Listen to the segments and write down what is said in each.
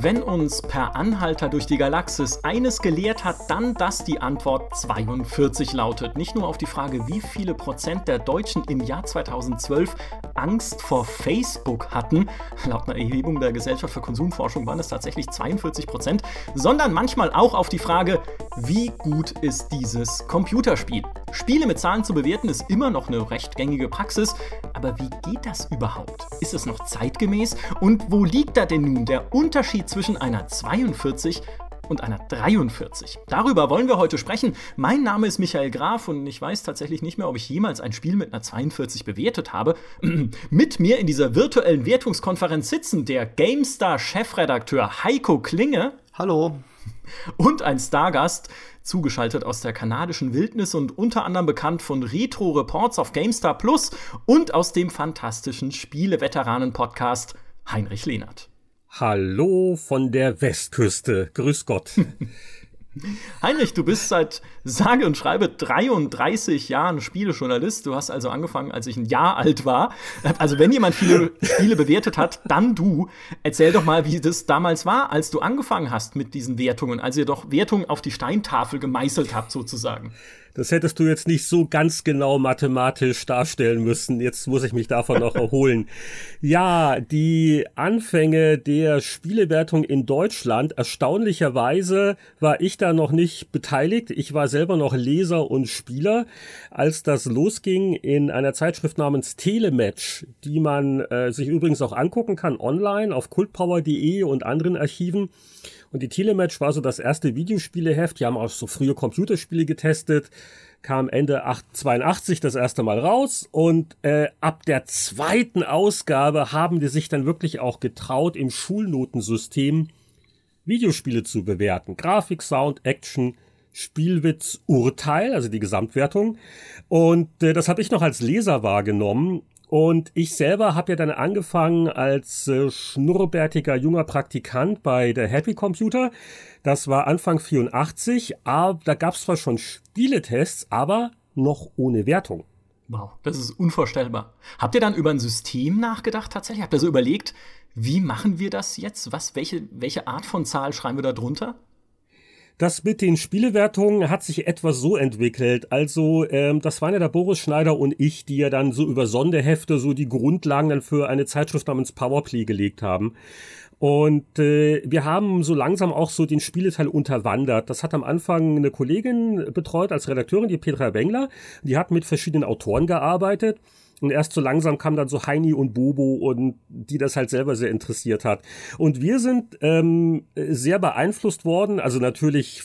Wenn uns per Anhalter durch die Galaxis eines gelehrt hat, dann, dass die Antwort 42 lautet. Nicht nur auf die Frage, wie viele Prozent der Deutschen im Jahr 2012 Angst vor Facebook hatten, laut einer Erhebung der Gesellschaft für Konsumforschung waren es tatsächlich 42 Prozent, sondern manchmal auch auf die Frage, wie gut ist dieses Computerspiel? Spiele mit Zahlen zu bewerten ist immer noch eine recht gängige Praxis, aber wie geht das überhaupt? Ist es noch zeitgemäß? Und wo liegt da denn nun der Unterschied zwischen einer 42 und einer 43. Darüber wollen wir heute sprechen. Mein Name ist Michael Graf und ich weiß tatsächlich nicht mehr, ob ich jemals ein Spiel mit einer 42 bewertet habe. mit mir in dieser virtuellen Wertungskonferenz sitzen der GameStar-Chefredakteur Heiko Klinge. Hallo. Und ein Stargast, zugeschaltet aus der kanadischen Wildnis und unter anderem bekannt von Retro-Reports auf GameStar Plus und aus dem fantastischen Spiele-Veteranen-Podcast Heinrich Lehnert. Hallo von der Westküste. Grüß Gott. Heinrich, du bist seit sage und schreibe 33 Jahren Spielejournalist. Du hast also angefangen, als ich ein Jahr alt war. Also wenn jemand viele Spiele bewertet hat, dann du. Erzähl doch mal, wie das damals war, als du angefangen hast mit diesen Wertungen, als ihr doch Wertungen auf die Steintafel gemeißelt habt sozusagen. Das hättest du jetzt nicht so ganz genau mathematisch darstellen müssen. Jetzt muss ich mich davon noch erholen. Ja, die Anfänge der Spielewertung in Deutschland, erstaunlicherweise war ich da noch nicht beteiligt. Ich war selber noch Leser und Spieler, als das losging in einer Zeitschrift namens Telematch, die man äh, sich übrigens auch angucken kann online auf kultpower.de und anderen Archiven. Und die Telematch war so das erste Videospieleheft. Die haben auch so frühe Computerspiele getestet. Kam Ende 82 das erste Mal raus und äh, ab der zweiten Ausgabe haben die sich dann wirklich auch getraut, im Schulnotensystem Videospiele zu bewerten. Grafik, Sound, Action, Spielwitz, Urteil, also die Gesamtwertung. Und äh, das habe ich noch als Leser wahrgenommen. Und ich selber habe ja dann angefangen als äh, schnurrbärtiger junger Praktikant bei der Happy Computer. Das war Anfang 84, aber da gab es zwar schon Spieletests, aber noch ohne Wertung. Wow, das ist unvorstellbar. Habt ihr dann über ein System nachgedacht tatsächlich? Habt ihr so überlegt, wie machen wir das jetzt? Was, welche, welche Art von Zahl schreiben wir da drunter? Das mit den Spielewertungen hat sich etwas so entwickelt. Also, ähm, das waren ja der Boris Schneider und ich, die ja dann so über Sonderhefte so die Grundlagen dann für eine Zeitschrift namens Powerplay gelegt haben. Und äh, wir haben so langsam auch so den Spieleteil unterwandert. Das hat am Anfang eine Kollegin betreut als Redakteurin, die Petra Wengler. Die hat mit verschiedenen Autoren gearbeitet. Und erst so langsam kam dann so Heini und Bobo und die das halt selber sehr interessiert hat. Und wir sind ähm, sehr beeinflusst worden, also natürlich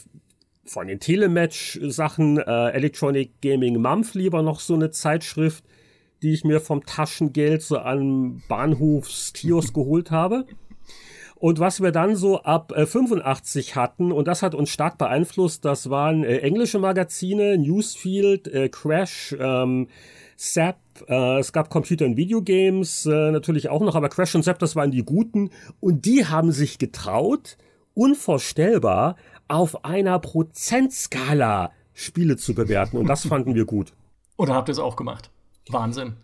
von den Telematch-Sachen, äh, Electronic Gaming Monthly war noch so eine Zeitschrift, die ich mir vom Taschengeld so am Bahnhofskiosk geholt habe. Und was wir dann so ab äh, 85 hatten, und das hat uns stark beeinflusst, das waren äh, englische Magazine, Newsfield, äh, Crash, ähm, Zap, äh, es gab Computer- und Videogames äh, natürlich auch noch, aber Crash und Zap, das waren die guten. Und die haben sich getraut, unvorstellbar, auf einer Prozentskala Spiele zu bewerten. Und das fanden wir gut. Oder habt ihr es auch gemacht? Wahnsinn.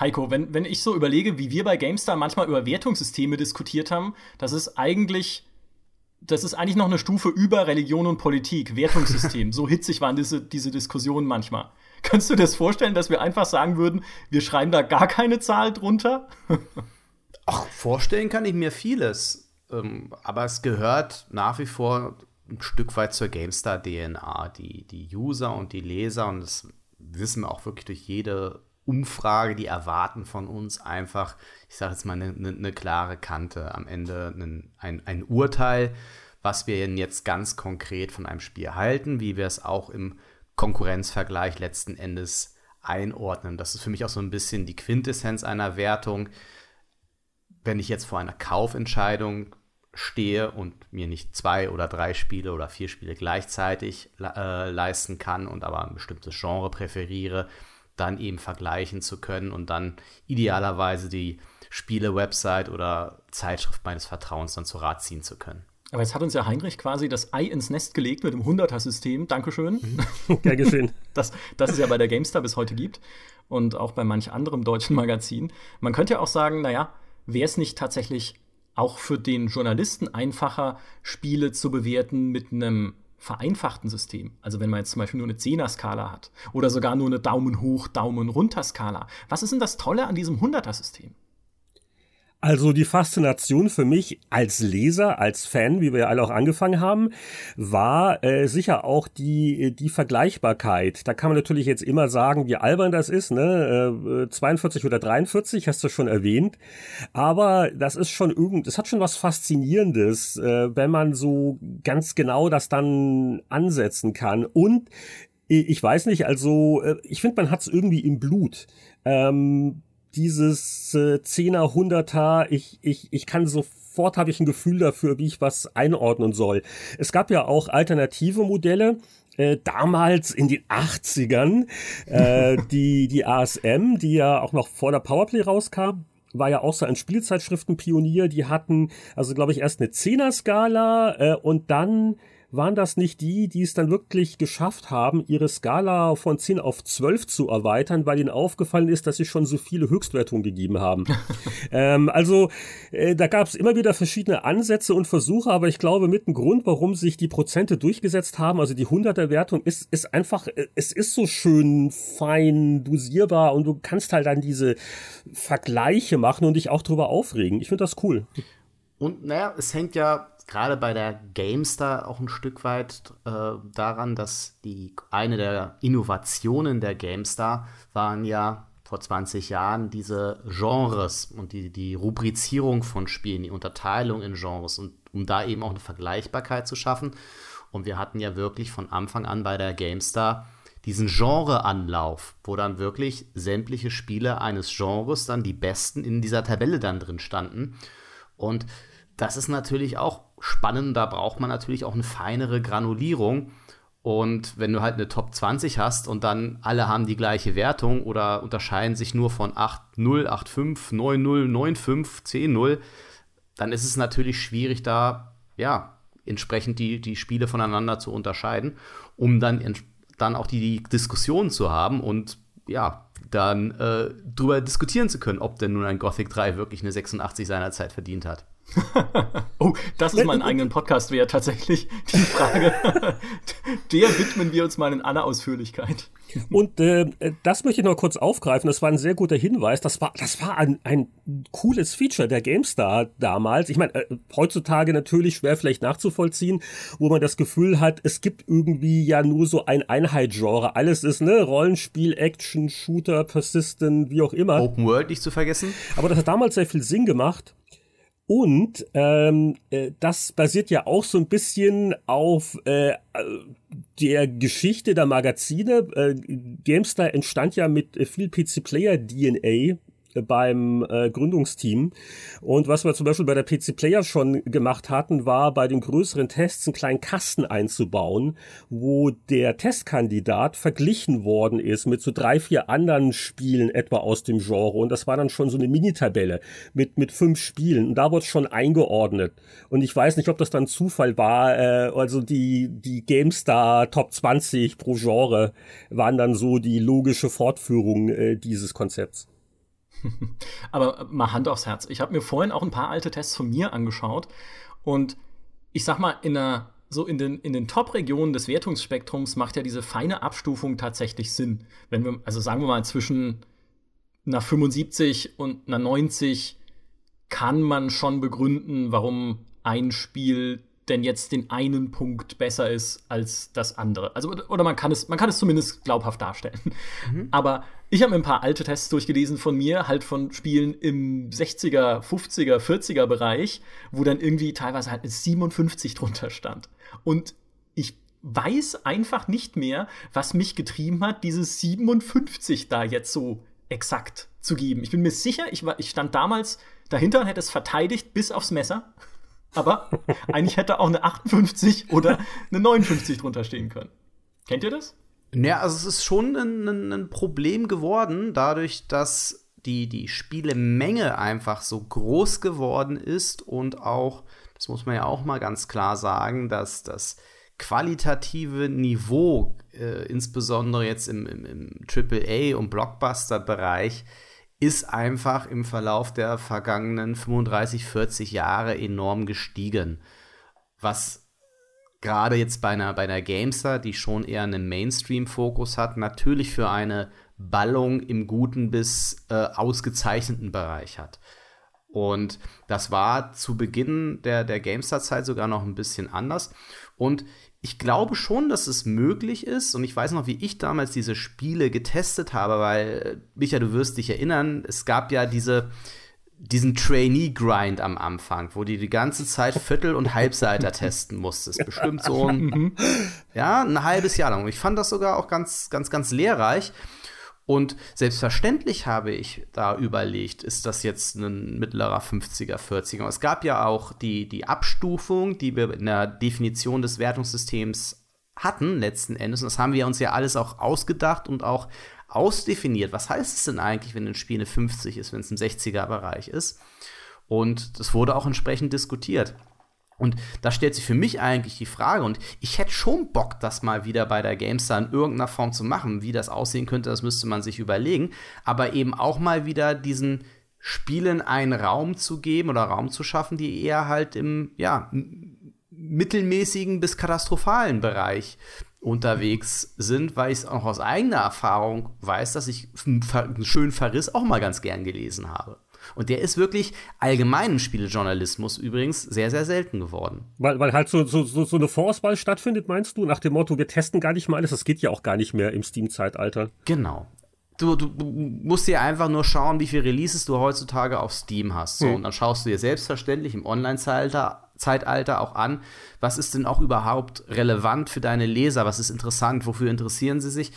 Heiko, wenn, wenn ich so überlege, wie wir bei GameStar manchmal über Wertungssysteme diskutiert haben, das ist eigentlich, das ist eigentlich noch eine Stufe über Religion und Politik, Wertungssystem. so hitzig waren diese, diese Diskussionen manchmal. Kannst du dir das vorstellen, dass wir einfach sagen würden, wir schreiben da gar keine Zahl drunter? Ach, vorstellen kann ich mir vieles. Ähm, aber es gehört nach wie vor ein Stück weit zur GameStar-DNA. Die, die User und die Leser, und das wissen wir auch wirklich durch jede Umfrage, die erwarten von uns einfach, ich sage jetzt mal, eine, eine, klare Kante. Am Ende ein, ein, ein Urteil, was wir jetzt ganz konkret von einem Spiel halten, wie wir es auch im Konkurrenzvergleich letzten Endes einordnen. Das ist für mich auch so ein bisschen die Quintessenz einer Wertung. Wenn ich jetzt vor einer Kaufentscheidung stehe und mir nicht zwei oder drei Spiele oder vier Spiele gleichzeitig äh, leisten kann und aber ein bestimmtes Genre präferiere, dann eben vergleichen zu können und dann idealerweise die Spiele-Website oder Zeitschrift meines Vertrauens dann zu Rat ziehen zu können. Aber jetzt hat uns ja Heinrich quasi das Ei ins Nest gelegt mit dem 100er-System. Dankeschön. Gern geschehen. Das, das es ja bei der GameStar bis heute gibt und auch bei manch anderem deutschen Magazin. Man könnte ja auch sagen, naja, wäre es nicht tatsächlich auch für den Journalisten einfacher, Spiele zu bewerten mit einem vereinfachten System. Also wenn man jetzt zum Beispiel nur eine Zehner-Skala hat oder sogar nur eine Daumen hoch, Daumen runter Skala. Was ist denn das Tolle an diesem 100er-System? Also die Faszination für mich als Leser, als Fan, wie wir ja alle auch angefangen haben, war äh, sicher auch die, die Vergleichbarkeit. Da kann man natürlich jetzt immer sagen, wie albern das ist, ne? Äh, 42 oder 43, hast du schon erwähnt. Aber das ist schon irgend, es hat schon was Faszinierendes, äh, wenn man so ganz genau das dann ansetzen kann. Und ich weiß nicht, also äh, ich finde, man hat es irgendwie im Blut. Ähm, dieses äh, Zehner, Hunderter, ich, ich, ich kann sofort habe ich ein Gefühl dafür, wie ich was einordnen soll. Es gab ja auch alternative Modelle, äh, damals in den 80ern, äh, die, die ASM, die ja auch noch vor der Powerplay rauskam, war ja auch so ein Spielzeitschriftenpionier. Die hatten, also glaube ich, erst eine Zehner-Skala äh, und dann waren das nicht die, die es dann wirklich geschafft haben, ihre Skala von 10 auf 12 zu erweitern, weil ihnen aufgefallen ist, dass sie schon so viele Höchstwertungen gegeben haben. ähm, also äh, da gab es immer wieder verschiedene Ansätze und Versuche, aber ich glaube, mit dem Grund, warum sich die Prozente durchgesetzt haben, also die 100er Wertung, ist, ist einfach, äh, es ist so schön fein dosierbar und du kannst halt dann diese Vergleiche machen und dich auch drüber aufregen. Ich finde das cool. Und naja, es hängt ja gerade bei der GameStar auch ein Stück weit äh, daran, dass die eine der Innovationen der GameStar waren ja vor 20 Jahren diese Genres und die, die Rubrizierung von Spielen, die Unterteilung in Genres und um da eben auch eine Vergleichbarkeit zu schaffen. Und wir hatten ja wirklich von Anfang an bei der GameStar diesen Genreanlauf, wo dann wirklich sämtliche Spiele eines Genres dann die besten in dieser Tabelle dann drin standen. Und das ist natürlich auch spannend. Da braucht man natürlich auch eine feinere Granulierung. Und wenn du halt eine Top 20 hast und dann alle haben die gleiche Wertung oder unterscheiden sich nur von 8-0, 8-5, 9-0, 9-5, 10-0, dann ist es natürlich schwierig, da ja entsprechend die, die Spiele voneinander zu unterscheiden, um dann, dann auch die, die Diskussion zu haben und ja, dann äh, drüber diskutieren zu können, ob denn nun ein Gothic 3 wirklich eine 86 seinerzeit verdient hat. oh, das ist mein eigenen Podcast wert, tatsächlich, die Frage. Der widmen wir uns mal in aller Ausführlichkeit. Und äh, das möchte ich noch kurz aufgreifen. Das war ein sehr guter Hinweis. Das war, das war ein, ein cooles Feature der GameStar damals. Ich meine, äh, heutzutage natürlich schwer vielleicht nachzuvollziehen, wo man das Gefühl hat, es gibt irgendwie ja nur so ein Einheitsgenre. Alles ist, ne, Rollenspiel, Action, Shooter, Persistent, wie auch immer. Open World nicht zu vergessen. Aber das hat damals sehr viel Sinn gemacht. Und ähm, äh, das basiert ja auch so ein bisschen auf äh, der Geschichte der Magazine. Äh, GameStar entstand ja mit viel PC-Player-DNA beim äh, Gründungsteam. Und was wir zum Beispiel bei der PC Player schon gemacht hatten, war bei den größeren Tests einen kleinen Kasten einzubauen, wo der Testkandidat verglichen worden ist mit so drei, vier anderen Spielen etwa aus dem Genre. Und das war dann schon so eine Mini-Tabelle mit, mit fünf Spielen. Und da wurde es schon eingeordnet. Und ich weiß nicht, ob das dann Zufall war. Äh, also die, die GameStar Top 20 pro Genre waren dann so die logische Fortführung äh, dieses Konzepts. Aber mal Hand aufs Herz. Ich habe mir vorhin auch ein paar alte Tests von mir angeschaut und ich sag mal, in einer so in den, in den Top-Regionen des Wertungsspektrums macht ja diese feine Abstufung tatsächlich Sinn. Wenn wir, also sagen wir mal, zwischen einer 75 und einer 90 kann man schon begründen, warum ein Spiel denn jetzt den einen Punkt besser ist als das andere. Also, oder man kann es, man kann es zumindest glaubhaft darstellen. Mhm. Aber ich habe mir ein paar alte Tests durchgelesen von mir, halt von Spielen im 60er, 50er, 40er Bereich, wo dann irgendwie teilweise halt eine 57 drunter stand. Und ich weiß einfach nicht mehr, was mich getrieben hat, dieses 57 da jetzt so exakt zu geben. Ich bin mir sicher, ich, war, ich stand damals dahinter und hätte es verteidigt bis aufs Messer aber eigentlich hätte auch eine 58 oder eine 59 drunter stehen können. Kennt ihr das? Ja, also es ist schon ein, ein, ein Problem geworden, dadurch, dass die, die Spielemenge einfach so groß geworden ist und auch, das muss man ja auch mal ganz klar sagen, dass das qualitative Niveau, äh, insbesondere jetzt im, im, im AAA- und Blockbuster-Bereich, ist einfach im Verlauf der vergangenen 35, 40 Jahre enorm gestiegen. Was gerade jetzt bei einer, bei einer Gamester, die schon eher einen Mainstream-Fokus hat, natürlich für eine Ballung im guten bis äh, ausgezeichneten Bereich hat. Und das war zu Beginn der, der GameStar-Zeit sogar noch ein bisschen anders. Und ich glaube schon, dass es möglich ist. Und ich weiß noch, wie ich damals diese Spiele getestet habe, weil, Micha, du wirst dich erinnern, es gab ja diese, diesen Trainee-Grind am Anfang, wo du die ganze Zeit Viertel- und Halbseiter testen musstest. Bestimmt so ein, mhm. ja, ein halbes Jahr lang. Und ich fand das sogar auch ganz, ganz, ganz lehrreich. Und selbstverständlich habe ich da überlegt, ist das jetzt ein mittlerer 50er, 40er? Es gab ja auch die, die Abstufung, die wir in der Definition des Wertungssystems hatten, letzten Endes. Und das haben wir uns ja alles auch ausgedacht und auch ausdefiniert. Was heißt es denn eigentlich, wenn ein Spiel eine 50 ist, wenn es ein 60er-Bereich ist? Und das wurde auch entsprechend diskutiert. Und da stellt sich für mich eigentlich die Frage, und ich hätte schon Bock, das mal wieder bei der GameStar in irgendeiner Form zu machen. Wie das aussehen könnte, das müsste man sich überlegen. Aber eben auch mal wieder diesen Spielen einen Raum zu geben oder Raum zu schaffen, die eher halt im, ja, mittelmäßigen bis katastrophalen Bereich unterwegs sind, weil ich es auch aus eigener Erfahrung weiß, dass ich einen schönen Verriss auch mal ganz gern gelesen habe. Und der ist wirklich allgemein im Spielejournalismus übrigens sehr, sehr selten geworden. Weil, weil halt so, so, so eine Vorauswahl stattfindet, meinst du? Nach dem Motto, wir testen gar nicht mal alles. Das geht ja auch gar nicht mehr im Steam-Zeitalter. Genau. Du, du, musst dir einfach nur schauen, wie viele Releases du heutzutage auf Steam hast. So, hm. Und dann schaust du dir selbstverständlich im Online-Zeitalter Zeitalter auch an, was ist denn auch überhaupt relevant für deine Leser, was ist interessant, wofür interessieren sie sich.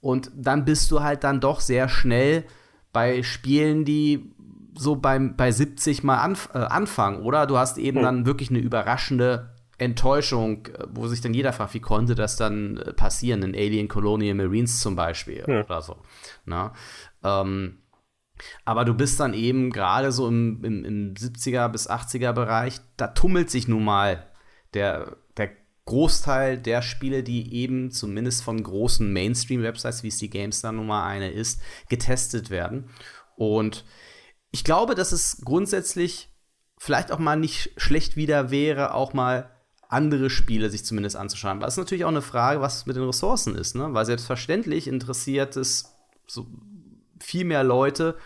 Und dann bist du halt dann doch sehr schnell bei Spielen, die so beim, bei 70 mal anf äh, anfangen, oder? Du hast eben mhm. dann wirklich eine überraschende Enttäuschung, äh, wo sich dann jeder fragt, wie konnte das dann äh, passieren, in Alien Colonial Marines zum Beispiel ja. oder so. Na? Ähm, aber du bist dann eben gerade so im, im, im 70er bis 80er Bereich, da tummelt sich nun mal der, der Großteil der Spiele, die eben zumindest von großen Mainstream-Websites, wie es die GameStar Nummer eine ist, getestet werden. Und ich glaube, dass es grundsätzlich vielleicht auch mal nicht schlecht wieder wäre, auch mal andere Spiele sich zumindest anzuschauen. Aber es ist natürlich auch eine Frage, was mit den Ressourcen ist, ne? Weil selbstverständlich interessiert es so viel mehr Leute,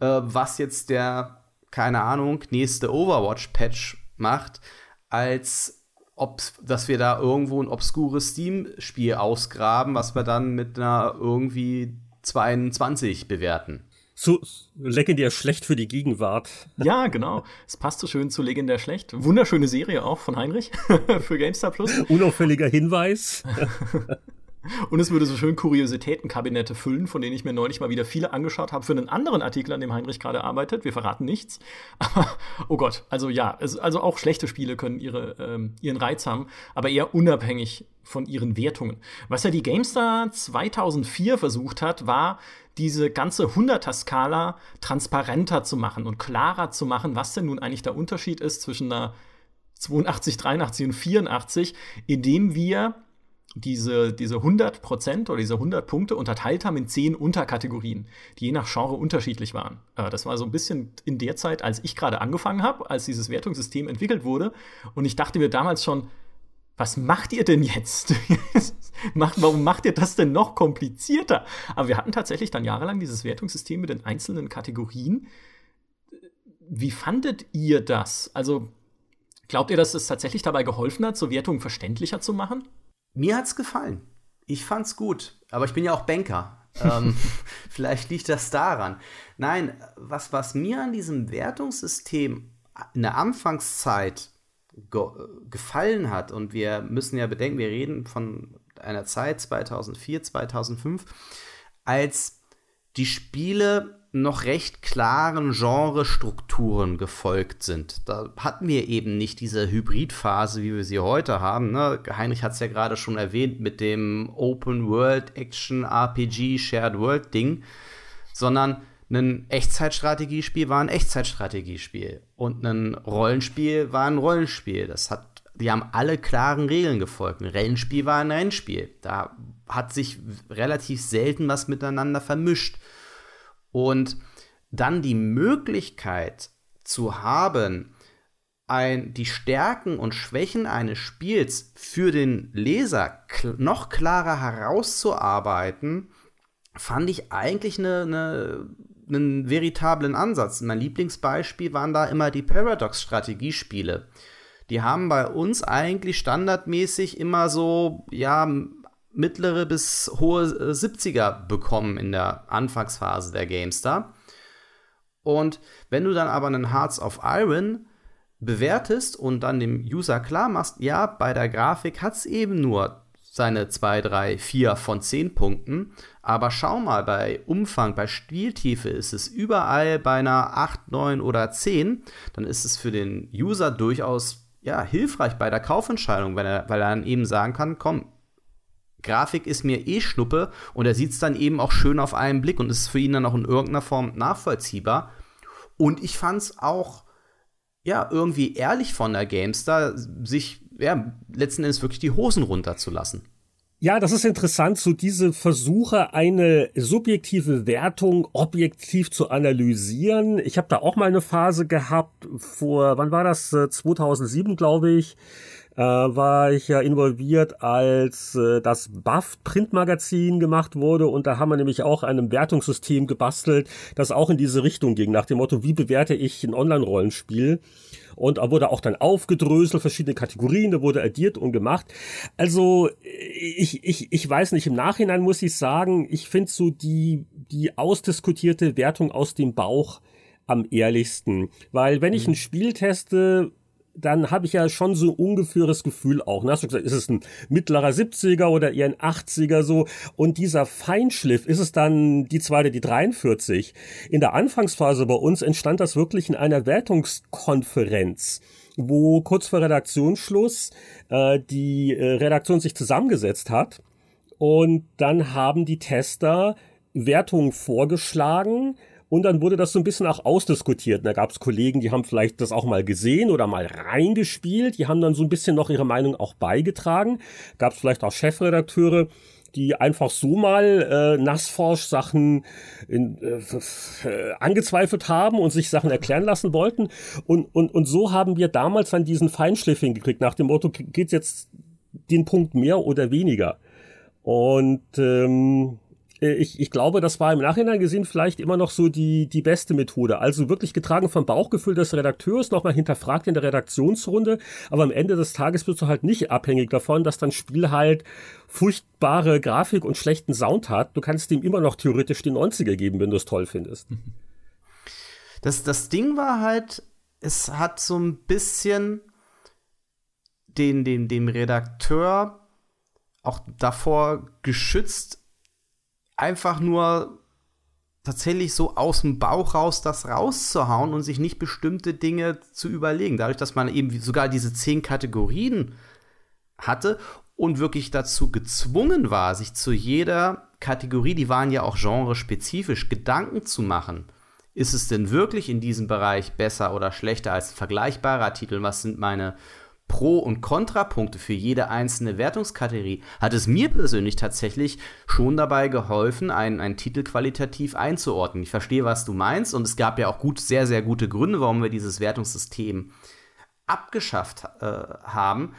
äh, was jetzt der, keine Ahnung, nächste Overwatch-Patch macht, als ob, dass wir da irgendwo ein obskures Steam-Spiel ausgraben, was wir dann mit einer irgendwie 22 bewerten zu legendär schlecht für die Gegenwart. Ja, genau. Es passt so schön zu legendär schlecht. Wunderschöne Serie auch von Heinrich für GameStar Plus. Unauffälliger Hinweis. Und es würde so schön Kuriositätenkabinette füllen, von denen ich mir neulich mal wieder viele angeschaut habe für einen anderen Artikel, an dem Heinrich gerade arbeitet. Wir verraten nichts. Aber, oh Gott, also ja, es, also auch schlechte Spiele können ihre, ähm, ihren Reiz haben, aber eher unabhängig von ihren Wertungen. Was ja die GameStar 2004 versucht hat, war, diese ganze 100er-Skala transparenter zu machen und klarer zu machen, was denn nun eigentlich der Unterschied ist zwischen einer 82, 83 und 84, indem wir diese, diese 100 Prozent oder diese 100 Punkte unterteilt haben in 10 Unterkategorien, die je nach Genre unterschiedlich waren. Äh, das war so ein bisschen in der Zeit, als ich gerade angefangen habe, als dieses Wertungssystem entwickelt wurde. Und ich dachte mir damals schon, was macht ihr denn jetzt? Warum macht ihr das denn noch komplizierter? Aber wir hatten tatsächlich dann jahrelang dieses Wertungssystem mit den einzelnen Kategorien. Wie fandet ihr das? Also, glaubt ihr, dass es tatsächlich dabei geholfen hat, so Wertungen verständlicher zu machen? Mir hat's gefallen. Ich fand's gut. Aber ich bin ja auch Banker. ähm, vielleicht liegt das daran. Nein, was, was mir an diesem Wertungssystem in der Anfangszeit ge gefallen hat, und wir müssen ja bedenken, wir reden von einer Zeit 2004, 2005, als die Spiele noch recht klaren Genrestrukturen gefolgt sind. Da hatten wir eben nicht diese Hybridphase, wie wir sie heute haben. Ne? Heinrich hat es ja gerade schon erwähnt mit dem Open World Action RPG Shared World Ding, sondern ein Echtzeitstrategiespiel war ein Echtzeitstrategiespiel und ein Rollenspiel war ein Rollenspiel. Das hat die haben alle klaren Regeln gefolgt. Ein Rennspiel war ein Rennspiel. Da hat sich relativ selten was miteinander vermischt. Und dann die Möglichkeit zu haben, ein, die Stärken und Schwächen eines Spiels für den Leser kl noch klarer herauszuarbeiten, fand ich eigentlich eine, eine, einen veritablen Ansatz. Mein Lieblingsbeispiel waren da immer die Paradox-Strategiespiele. Die haben bei uns eigentlich standardmäßig immer so, ja, mittlere bis hohe 70er bekommen in der Anfangsphase der GameStar. Und wenn du dann aber einen Hearts of Iron bewertest und dann dem User klar machst, ja, bei der Grafik hat es eben nur seine 2, 3, 4 von 10 Punkten. Aber schau mal, bei Umfang, bei Spieltiefe ist es überall bei einer 8, 9 oder 10. Dann ist es für den User durchaus ja, hilfreich bei der Kaufentscheidung, weil er, weil er dann eben sagen kann, komm, Grafik ist mir eh Schnuppe und er sieht es dann eben auch schön auf einen Blick und ist für ihn dann auch in irgendeiner Form nachvollziehbar. Und ich fand es auch ja, irgendwie ehrlich von der Gamestar, sich ja, letzten Endes wirklich die Hosen runterzulassen. Ja, das ist interessant, so diese Versuche, eine subjektive Wertung objektiv zu analysieren. Ich habe da auch mal eine Phase gehabt, vor, wann war das? 2007, äh, glaube ich äh, war ich ja involviert, als äh, das Buff Printmagazin gemacht wurde und da haben wir nämlich auch ein Wertungssystem gebastelt, das auch in diese Richtung ging, nach dem Motto, wie bewerte ich ein Online-Rollenspiel? Und da wurde auch dann aufgedröselt, verschiedene Kategorien, da wurde addiert und gemacht. Also ich, ich, ich weiß nicht, im Nachhinein muss ich sagen, ich finde so die, die ausdiskutierte Wertung aus dem Bauch am ehrlichsten. Weil wenn ich mhm. ein Spiel teste, dann habe ich ja schon so ungefähres Gefühl auch. Ne? Hast du gesagt, ist es ein mittlerer 70er oder eher ein 80er so? Und dieser Feinschliff, ist es dann die zweite, die 43? In der Anfangsphase bei uns entstand das wirklich in einer Wertungskonferenz wo kurz vor Redaktionsschluss äh, die äh, Redaktion sich zusammengesetzt hat und dann haben die Tester Wertungen vorgeschlagen, und dann wurde das so ein bisschen auch ausdiskutiert. Da gab es Kollegen, die haben vielleicht das auch mal gesehen oder mal reingespielt. Die haben dann so ein bisschen noch ihre Meinung auch beigetragen. Gab es vielleicht auch Chefredakteure, die einfach so mal äh, Nassforsch-Sachen äh, äh, angezweifelt haben und sich Sachen erklären lassen wollten. Und, und, und so haben wir damals dann diesen Feinschliff hingekriegt, nach dem Motto, geht's jetzt den Punkt mehr oder weniger? Und ähm, äh, ich, ich glaube, das war im Nachhinein gesehen vielleicht immer noch so die, die beste Methode. Also wirklich getragen vom Bauchgefühl des Redakteurs, nochmal hinterfragt in der Redaktionsrunde. Aber am Ende des Tages bist du halt nicht abhängig davon, dass dein Spiel halt furchtbare Grafik und schlechten Sound hat. Du kannst ihm immer noch theoretisch die 90er geben, wenn du es toll findest. Das, das Ding war halt, es hat so ein bisschen den, den, dem Redakteur auch davor geschützt, einfach nur tatsächlich so aus dem Bauch raus das rauszuhauen und sich nicht bestimmte Dinge zu überlegen. Dadurch, dass man eben sogar diese zehn Kategorien hatte und wirklich dazu gezwungen war, sich zu jeder Kategorie, die waren ja auch genrespezifisch, Gedanken zu machen. Ist es denn wirklich in diesem Bereich besser oder schlechter als vergleichbarer Titel? Was sind meine Pro- und Kontrapunkte für jede einzelne Wertungskategorie, hat es mir persönlich tatsächlich schon dabei geholfen, einen, einen Titel qualitativ einzuordnen. Ich verstehe, was du meinst, und es gab ja auch gut, sehr, sehr gute Gründe, warum wir dieses Wertungssystem abgeschafft äh, haben.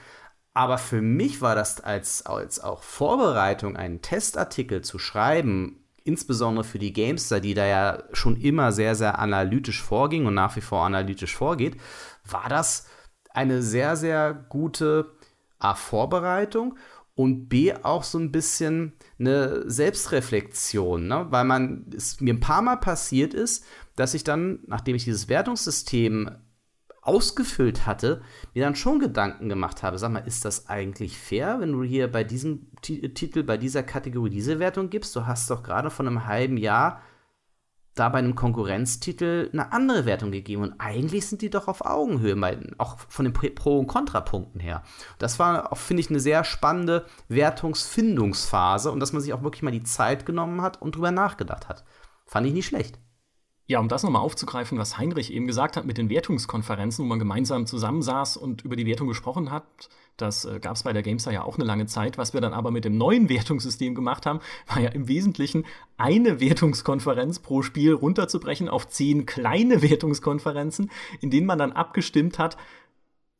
Aber für mich war das als, als auch Vorbereitung, einen Testartikel zu schreiben, insbesondere für die Gamester, die da ja schon immer sehr, sehr analytisch vorging und nach wie vor analytisch vorgeht, war das eine sehr, sehr gute A, Vorbereitung und B, auch so ein bisschen eine Selbstreflexion, ne? weil man, es mir ein paar Mal passiert ist, dass ich dann, nachdem ich dieses Wertungssystem ausgefüllt hatte, mir dann schon Gedanken gemacht habe, sag mal, ist das eigentlich fair, wenn du hier bei diesem Titel, bei dieser Kategorie diese Wertung gibst? Du hast doch gerade von einem halben Jahr da bei einem Konkurrenztitel eine andere Wertung gegeben. Und eigentlich sind die doch auf Augenhöhe, auch von den Pro- und Kontrapunkten her. Das war auch, finde ich, eine sehr spannende Wertungsfindungsphase und dass man sich auch wirklich mal die Zeit genommen hat und drüber nachgedacht hat. Fand ich nicht schlecht. Ja, um das nochmal aufzugreifen, was Heinrich eben gesagt hat mit den Wertungskonferenzen, wo man gemeinsam zusammensaß und über die Wertung gesprochen hat, Das äh, gab es bei der GameStar ja auch eine lange Zeit. Was wir dann aber mit dem neuen Wertungssystem gemacht haben, war ja im Wesentlichen eine Wertungskonferenz pro Spiel runterzubrechen auf zehn kleine Wertungskonferenzen, in denen man dann abgestimmt hat,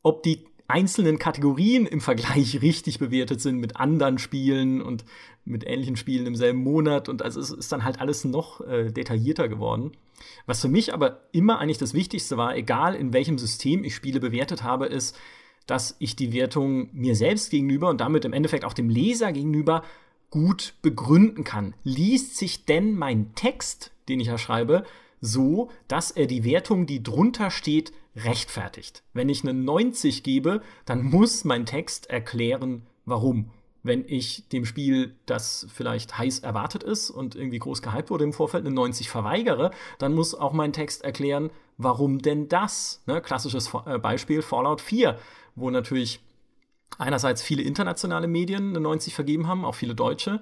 ob die einzelnen Kategorien im Vergleich richtig bewertet sind mit anderen Spielen und mit ähnlichen Spielen im selben Monat. Und also es ist dann halt alles noch äh, detaillierter geworden. Was für mich aber immer eigentlich das Wichtigste war, egal in welchem System ich Spiele bewertet habe, ist, dass ich die Wertung mir selbst gegenüber und damit im Endeffekt auch dem Leser gegenüber gut begründen kann. Liest sich denn mein Text, den ich ja schreibe, so, dass er die Wertung, die drunter steht, rechtfertigt. Wenn ich eine 90 gebe, dann muss mein Text erklären, warum. Wenn ich dem Spiel, das vielleicht heiß erwartet ist und irgendwie groß gehypt wurde im Vorfeld, eine 90 verweigere, dann muss auch mein Text erklären, warum denn das? Ne? Klassisches äh, Beispiel Fallout 4 wo natürlich einerseits viele internationale Medien eine 90 vergeben haben, auch viele deutsche,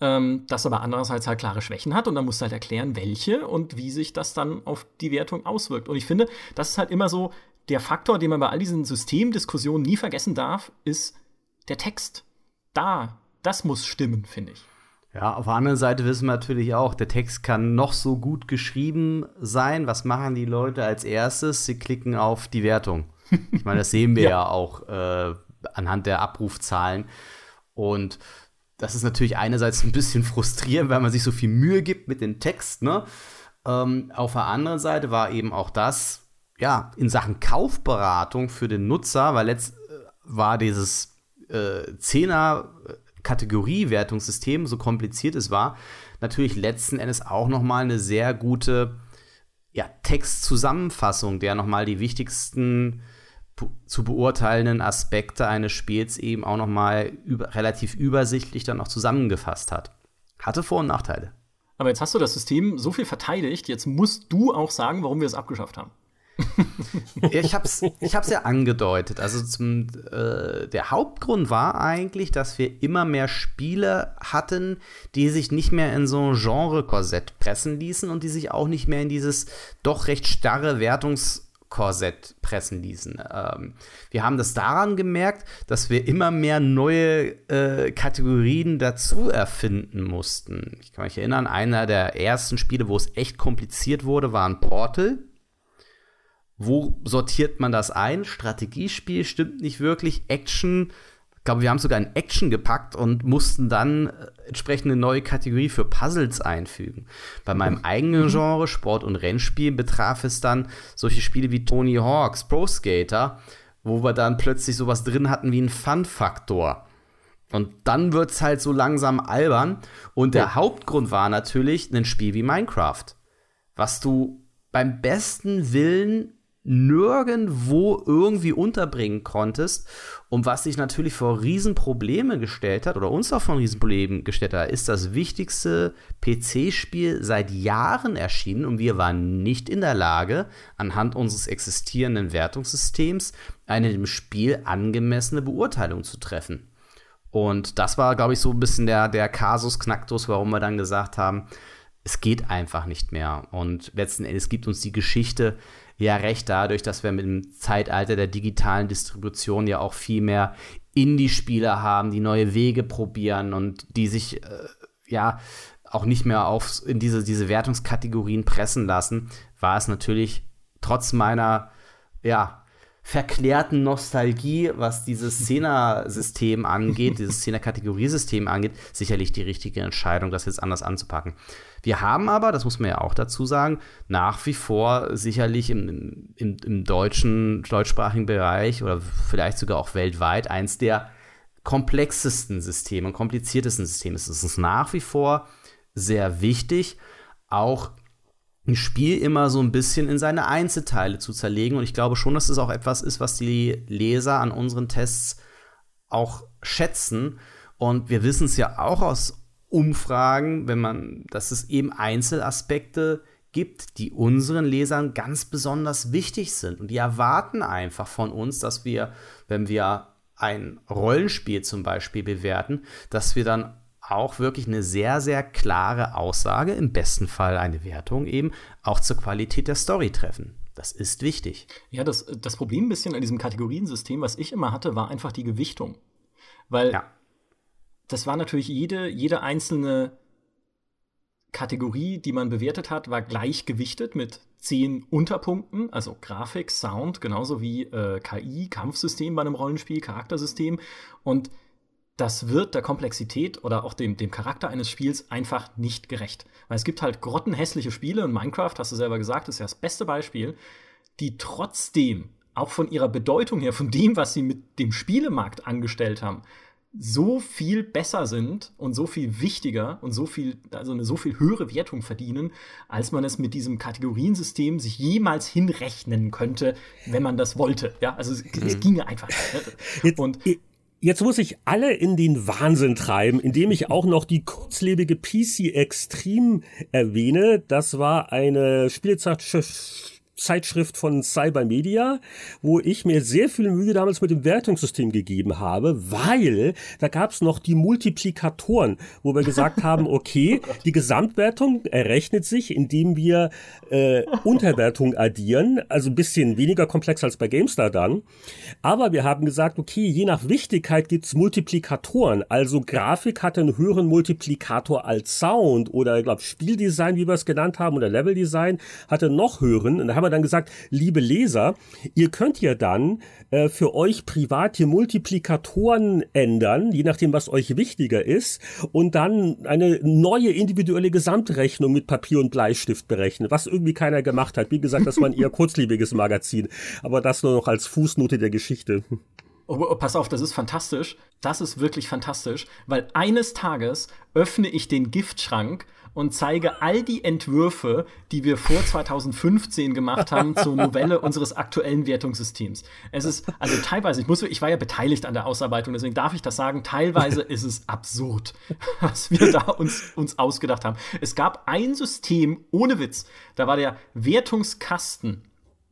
ähm, das aber andererseits halt klare Schwächen hat und dann musst du halt erklären, welche und wie sich das dann auf die Wertung auswirkt. Und ich finde, das ist halt immer so der Faktor, den man bei all diesen Systemdiskussionen nie vergessen darf, ist der Text. Da, das muss stimmen, finde ich. Ja, auf der anderen Seite wissen wir natürlich auch, der Text kann noch so gut geschrieben sein. Was machen die Leute als erstes? Sie klicken auf die Wertung. Ich meine, das sehen wir ja. ja, auch äh, anhand der Abrufzahlen. Und das ist natürlich einerseits ein bisschen frustrierend, weil man sich so viel Mühe gibt mit dem Text. Ne? Ähm, auf der anderen Seite war eben auch das, ja, in Sachen Kaufberatung für den Nutzer, weil letzt äh, war dieses äh, Zehner Kategoriewertungssystem, so kompliziert es war, natürlich letzten Endes auch noch mal eine sehr gute ja, Textzusammenfassung, der noch mal die wichtigsten zu beurteilenden Aspekte eines Spiels eben auch nochmal über, relativ übersichtlich dann auch zusammengefasst hat. Hatte Vor- und Nachteile. Aber jetzt hast du das System so viel verteidigt, jetzt musst du auch sagen, warum wir es abgeschafft haben. Ich habe es ich hab's ja angedeutet. Also zum, äh, der Hauptgrund war eigentlich, dass wir immer mehr Spiele hatten, die sich nicht mehr in so ein Genre-Korsett pressen ließen und die sich auch nicht mehr in dieses doch recht starre Wertungs- Korsett pressen ließen. Ähm, wir haben das daran gemerkt, dass wir immer mehr neue äh, Kategorien dazu erfinden mussten. Ich kann mich erinnern, einer der ersten Spiele, wo es echt kompliziert wurde, war ein Portal. Wo sortiert man das ein? Strategiespiel stimmt nicht wirklich. Action ich glaube, wir haben sogar in Action gepackt und mussten dann äh, entsprechend eine neue Kategorie für Puzzles einfügen. Bei meinem mhm. eigenen Genre, Sport- und Rennspiel, betraf es dann solche Spiele wie Tony Hawks, Pro Skater, wo wir dann plötzlich sowas drin hatten wie einen Fun-Faktor. Und dann wird es halt so langsam albern. Und der ja. Hauptgrund war natürlich ein Spiel wie Minecraft, was du beim besten Willen nirgendwo irgendwie unterbringen konntest und was sich natürlich vor Riesenprobleme gestellt hat oder uns auch vor Riesenproblemen gestellt hat, ist das wichtigste PC-Spiel seit Jahren erschienen und wir waren nicht in der Lage, anhand unseres existierenden Wertungssystems eine dem Spiel angemessene Beurteilung zu treffen. Und das war, glaube ich, so ein bisschen der, der Kasus Knacktus, warum wir dann gesagt haben, es geht einfach nicht mehr. Und letzten Endes gibt uns die Geschichte ja recht dadurch, dass wir mit dem Zeitalter der digitalen Distribution ja auch viel mehr Indie-Spieler haben, die neue Wege probieren und die sich äh, ja auch nicht mehr auf in diese, diese Wertungskategorien pressen lassen, war es natürlich trotz meiner ja, verklärten Nostalgie, was dieses Szener-System angeht, dieses Szener-Kategoriesystem angeht, sicherlich die richtige Entscheidung, das jetzt anders anzupacken. Wir haben aber, das muss man ja auch dazu sagen, nach wie vor sicherlich im, im, im deutschen, deutschsprachigen Bereich oder vielleicht sogar auch weltweit eins der komplexesten Systeme und kompliziertesten Systeme. Es ist nach wie vor sehr wichtig, auch ein Spiel immer so ein bisschen in seine Einzelteile zu zerlegen. Und ich glaube schon, dass es das auch etwas ist, was die Leser an unseren Tests auch schätzen. Und wir wissen es ja auch aus Umfragen, wenn man, dass es eben Einzelaspekte gibt, die unseren Lesern ganz besonders wichtig sind. Und die erwarten einfach von uns, dass wir, wenn wir ein Rollenspiel zum Beispiel bewerten, dass wir dann auch wirklich eine sehr, sehr klare Aussage, im besten Fall eine Wertung eben, auch zur Qualität der Story treffen. Das ist wichtig. Ja, das, das Problem ein bisschen an diesem Kategoriensystem, was ich immer hatte, war einfach die Gewichtung. Weil ja. das war natürlich jede, jede einzelne Kategorie, die man bewertet hat, war gleich gewichtet mit zehn Unterpunkten, also Grafik, Sound, genauso wie äh, KI, Kampfsystem bei einem Rollenspiel, Charaktersystem. Und das wird der Komplexität oder auch dem, dem Charakter eines Spiels einfach nicht gerecht. Weil es gibt halt grottenhässliche Spiele und Minecraft, hast du selber gesagt, ist ja das beste Beispiel, die trotzdem auch von ihrer Bedeutung her, von dem, was sie mit dem Spielemarkt angestellt haben, so viel besser sind und so viel wichtiger und so viel, also eine so viel höhere Wertung verdienen, als man es mit diesem Kategoriensystem sich jemals hinrechnen könnte, wenn man das wollte. Ja, also es, mhm. es ginge einfach. Nicht. Und Jetzt muss ich alle in den Wahnsinn treiben, indem ich auch noch die kurzlebige PC Extreme erwähne. Das war eine Spielzeitschrift Zeitschrift von Cybermedia, wo ich mir sehr viel Mühe damals mit dem Wertungssystem gegeben habe, weil da gab es noch die Multiplikatoren, wo wir gesagt haben, okay, die Gesamtwertung errechnet sich, indem wir äh, Unterwertung addieren, also ein bisschen weniger komplex als bei GameStar dann. Aber wir haben gesagt, okay, je nach Wichtigkeit gibt's Multiplikatoren. Also Grafik hatte einen höheren Multiplikator als Sound oder ich glaube Spieldesign, wie wir es genannt haben, oder Leveldesign hatte noch höheren. Und da haben wir dann gesagt, liebe Leser, ihr könnt ja dann äh, für euch privat hier Multiplikatoren ändern, je nachdem, was euch wichtiger ist, und dann eine neue individuelle Gesamtrechnung mit Papier und Bleistift berechnen, was irgendwie keiner gemacht hat. Wie gesagt, das war ein eher kurzlebiges Magazin, aber das nur noch als Fußnote der Geschichte. Oh, oh, pass auf, das ist fantastisch. Das ist wirklich fantastisch, weil eines Tages öffne ich den Giftschrank und zeige all die Entwürfe, die wir vor 2015 gemacht haben zur Novelle unseres aktuellen Wertungssystems. Es ist, also teilweise, ich muss, ich war ja beteiligt an der Ausarbeitung, deswegen darf ich das sagen, teilweise ist es absurd, was wir da uns, uns ausgedacht haben. Es gab ein System, ohne Witz, da war der Wertungskasten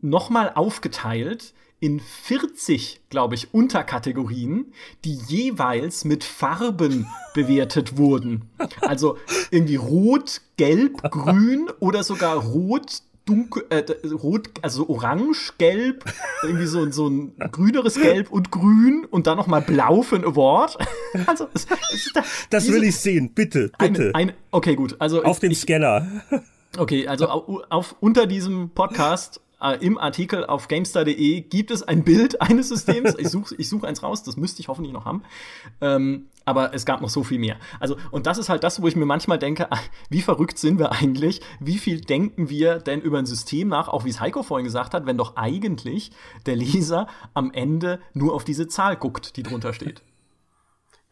nochmal aufgeteilt in 40, glaube ich, Unterkategorien, die jeweils mit Farben bewertet wurden. Also irgendwie rot, gelb, grün oder sogar rot, dunkel, äh, rot, also orange, gelb, irgendwie so, so ein grüneres Gelb und grün und dann noch mal blau für ein Award. Also, es, es da, das diese, will ich sehen, bitte, bitte. Eine, eine, okay, gut. Also auf den Scanner. Okay, also auf, auf, unter diesem Podcast im Artikel auf GameStar.de gibt es ein Bild eines Systems. Ich suche ich such eins raus, das müsste ich hoffentlich noch haben. Ähm, aber es gab noch so viel mehr. Also, und das ist halt das, wo ich mir manchmal denke, ah, wie verrückt sind wir eigentlich? Wie viel denken wir denn über ein System nach, auch wie es Heiko vorhin gesagt hat, wenn doch eigentlich der Leser am Ende nur auf diese Zahl guckt, die drunter steht.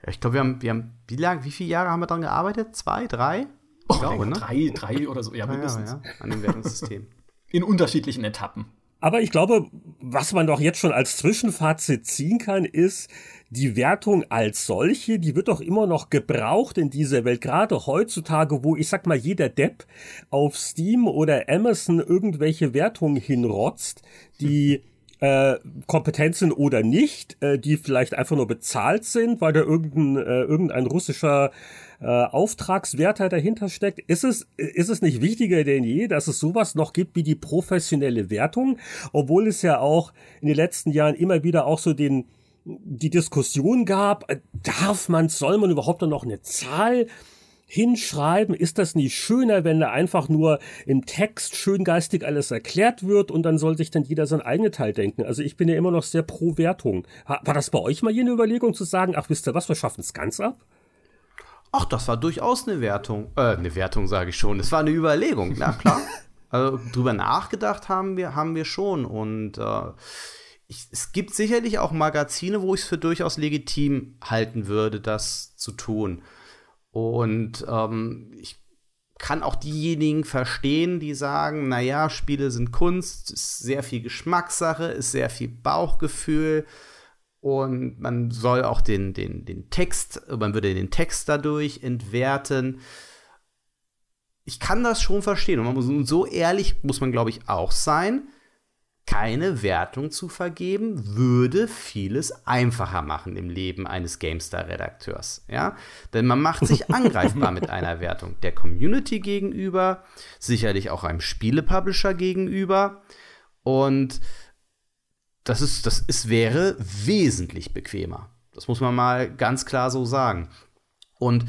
Ja, ich glaube, wir haben, wir haben, wie lange, wie viele Jahre haben wir daran gearbeitet? Zwei, drei? Ich oh, glaube, ne? Drei, drei oder so, ja, mindestens. Ja, ja, an dem Wertungssystem in unterschiedlichen Etappen. Aber ich glaube, was man doch jetzt schon als Zwischenfazit ziehen kann, ist, die Wertung als solche, die wird doch immer noch gebraucht in dieser Welt, gerade heutzutage, wo ich sag mal, jeder Depp auf Steam oder Amazon irgendwelche Wertungen hinrotzt, die äh, Kompetenzen oder nicht, äh, die vielleicht einfach nur bezahlt sind, weil da irgendein, äh, irgendein russischer äh, Auftragswärter dahinter steckt. Ist es, ist es nicht wichtiger denn je, dass es sowas noch gibt wie die professionelle Wertung, obwohl es ja auch in den letzten Jahren immer wieder auch so den die Diskussion gab, äh, darf man, soll man überhaupt noch eine Zahl hinschreiben? Ist das nicht schöner, wenn da einfach nur im Text schöngeistig alles erklärt wird und dann soll sich dann jeder sein eigenes Teil denken? Also ich bin ja immer noch sehr pro Wertung. War das bei euch mal eine Überlegung zu sagen, ach wisst ihr was, wir schaffen es ganz ab? Ach, das war durchaus eine Wertung. Äh, eine Wertung sage ich schon. Es war eine Überlegung, na klar. also drüber nachgedacht haben wir, haben wir schon. Und äh, ich, es gibt sicherlich auch Magazine, wo ich es für durchaus legitim halten würde, das zu tun. Und ähm, ich kann auch diejenigen verstehen, die sagen, naja, Spiele sind Kunst, ist sehr viel Geschmackssache, ist sehr viel Bauchgefühl und man soll auch den, den, den Text, man würde den Text dadurch entwerten. Ich kann das schon verstehen und, muss, so ehrlich muss man, glaube ich, auch sein keine Wertung zu vergeben, würde vieles einfacher machen im Leben eines GameStar-Redakteurs. Ja? Denn man macht sich angreifbar mit einer Wertung. Der Community gegenüber, sicherlich auch einem Spielepublisher gegenüber. Und das ist, das ist, wäre wesentlich bequemer. Das muss man mal ganz klar so sagen. Und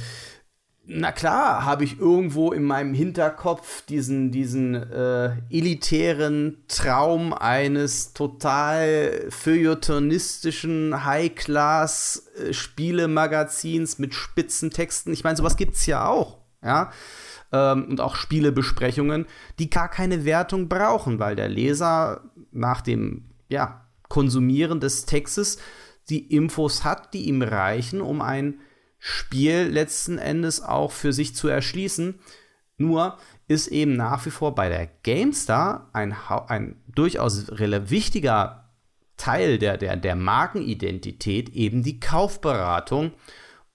na klar, habe ich irgendwo in meinem Hinterkopf diesen, diesen äh, elitären Traum eines total feuilletonistischen High-Class-Spielemagazins mit spitzen Texten. Ich meine, sowas gibt es ja auch, ja. Ähm, und auch Spielebesprechungen, die gar keine Wertung brauchen, weil der Leser nach dem ja, Konsumieren des Textes die Infos hat, die ihm reichen, um ein Spiel letzten Endes auch für sich zu erschließen. Nur ist eben nach wie vor bei der GameStar ein, ein durchaus wichtiger Teil der, der, der Markenidentität eben die Kaufberatung.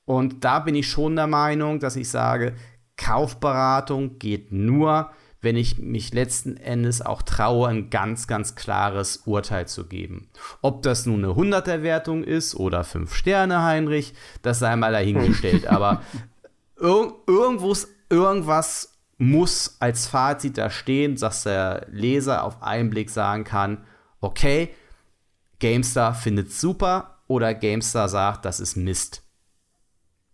Und da bin ich schon der Meinung, dass ich sage, Kaufberatung geht nur, wenn ich mich letzten Endes auch traue, ein ganz, ganz klares Urteil zu geben. Ob das nun eine 100er-Wertung ist oder 5 Sterne, Heinrich, das sei mal dahingestellt. Aber ir irgendwo, irgendwas muss als Fazit da stehen, dass der Leser auf einen Blick sagen kann, okay, GameStar findet super oder GameStar sagt, das ist Mist.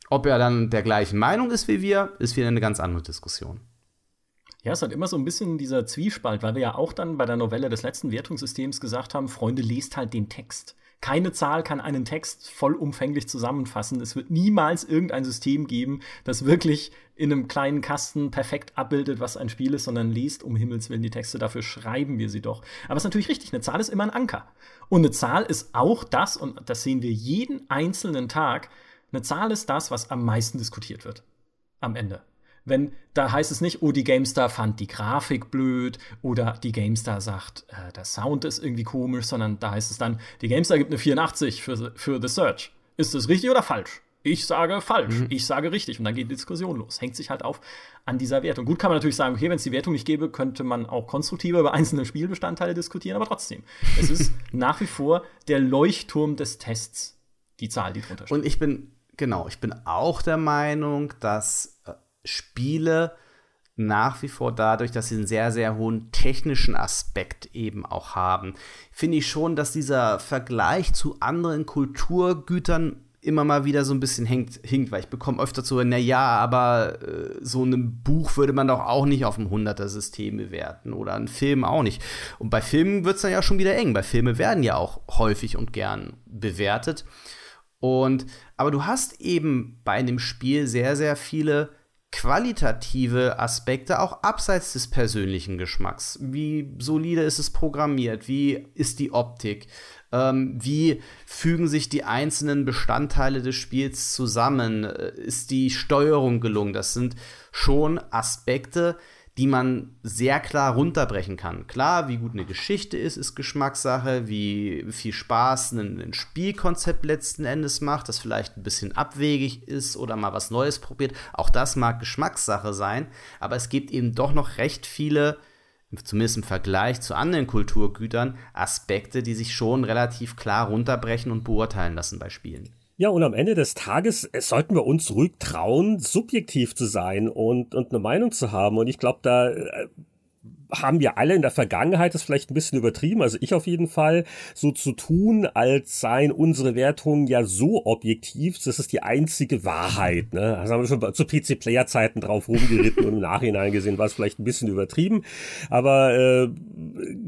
Ob er dann der gleichen Meinung ist wie wir, ist wieder eine ganz andere Diskussion. Ja, es hat immer so ein bisschen dieser Zwiespalt, weil wir ja auch dann bei der Novelle des letzten Wertungssystems gesagt haben, Freunde, lest halt den Text. Keine Zahl kann einen Text vollumfänglich zusammenfassen. Es wird niemals irgendein System geben, das wirklich in einem kleinen Kasten perfekt abbildet, was ein Spiel ist, sondern liest um Himmels Willen die Texte. Dafür schreiben wir sie doch. Aber es ist natürlich richtig, eine Zahl ist immer ein Anker. Und eine Zahl ist auch das, und das sehen wir jeden einzelnen Tag, eine Zahl ist das, was am meisten diskutiert wird. Am Ende wenn da heißt es nicht, oh, die GameStar fand die Grafik blöd oder die GameStar sagt, äh, der Sound ist irgendwie komisch, sondern da heißt es dann, die GameStar gibt eine 84 für, für The Search. Ist das richtig oder falsch? Ich sage falsch, mhm. ich sage richtig und dann geht die Diskussion los. Hängt sich halt auf an dieser Wertung. Gut kann man natürlich sagen, okay, wenn es die Wertung nicht gäbe, könnte man auch konstruktiver über einzelne Spielbestandteile diskutieren, aber trotzdem, es ist nach wie vor der Leuchtturm des Tests, die Zahl, die drunter steht. Und ich bin, genau, ich bin auch der Meinung, dass äh, Spiele nach wie vor dadurch, dass sie einen sehr, sehr hohen technischen Aspekt eben auch haben, finde ich schon, dass dieser Vergleich zu anderen Kulturgütern immer mal wieder so ein bisschen hängt, hinkt, weil ich bekomme öfter so, na ja, aber äh, so ein Buch würde man doch auch nicht auf dem 100er-System bewerten oder ein Film auch nicht. Und bei Filmen wird es dann ja schon wieder eng, weil Filme werden ja auch häufig und gern bewertet. Und, aber du hast eben bei einem Spiel sehr, sehr viele qualitative Aspekte auch abseits des persönlichen Geschmacks. Wie solide ist es programmiert? Wie ist die Optik? Ähm, wie fügen sich die einzelnen Bestandteile des Spiels zusammen? Ist die Steuerung gelungen? Das sind schon Aspekte, die man sehr klar runterbrechen kann. Klar, wie gut eine Geschichte ist, ist Geschmackssache, wie viel Spaß ein, ein, Spielkonzept letzten Endes macht, das vielleicht ein bisschen abwegig ist oder mal was Neues probiert. Auch das mag Geschmackssache sein, aber es gibt eben doch noch recht viele, zumindest im Vergleich zu anderen Kulturgütern, Aspekte, die sich schon relativ klar runterbrechen und beurteilen lassen bei Spielen. Ja, und am Ende des Tages äh, sollten wir uns ruhig trauen, subjektiv zu sein und, und eine Meinung zu haben. Und ich glaube, da äh, haben wir alle in der Vergangenheit, das vielleicht ein bisschen übertrieben, also ich auf jeden Fall, so zu tun, als seien unsere Wertungen ja so objektiv, das ist die einzige Wahrheit. Ne? Also haben wir schon zu PC-Player-Zeiten drauf rumgeritten und im Nachhinein gesehen, war es vielleicht ein bisschen übertrieben. Aber äh,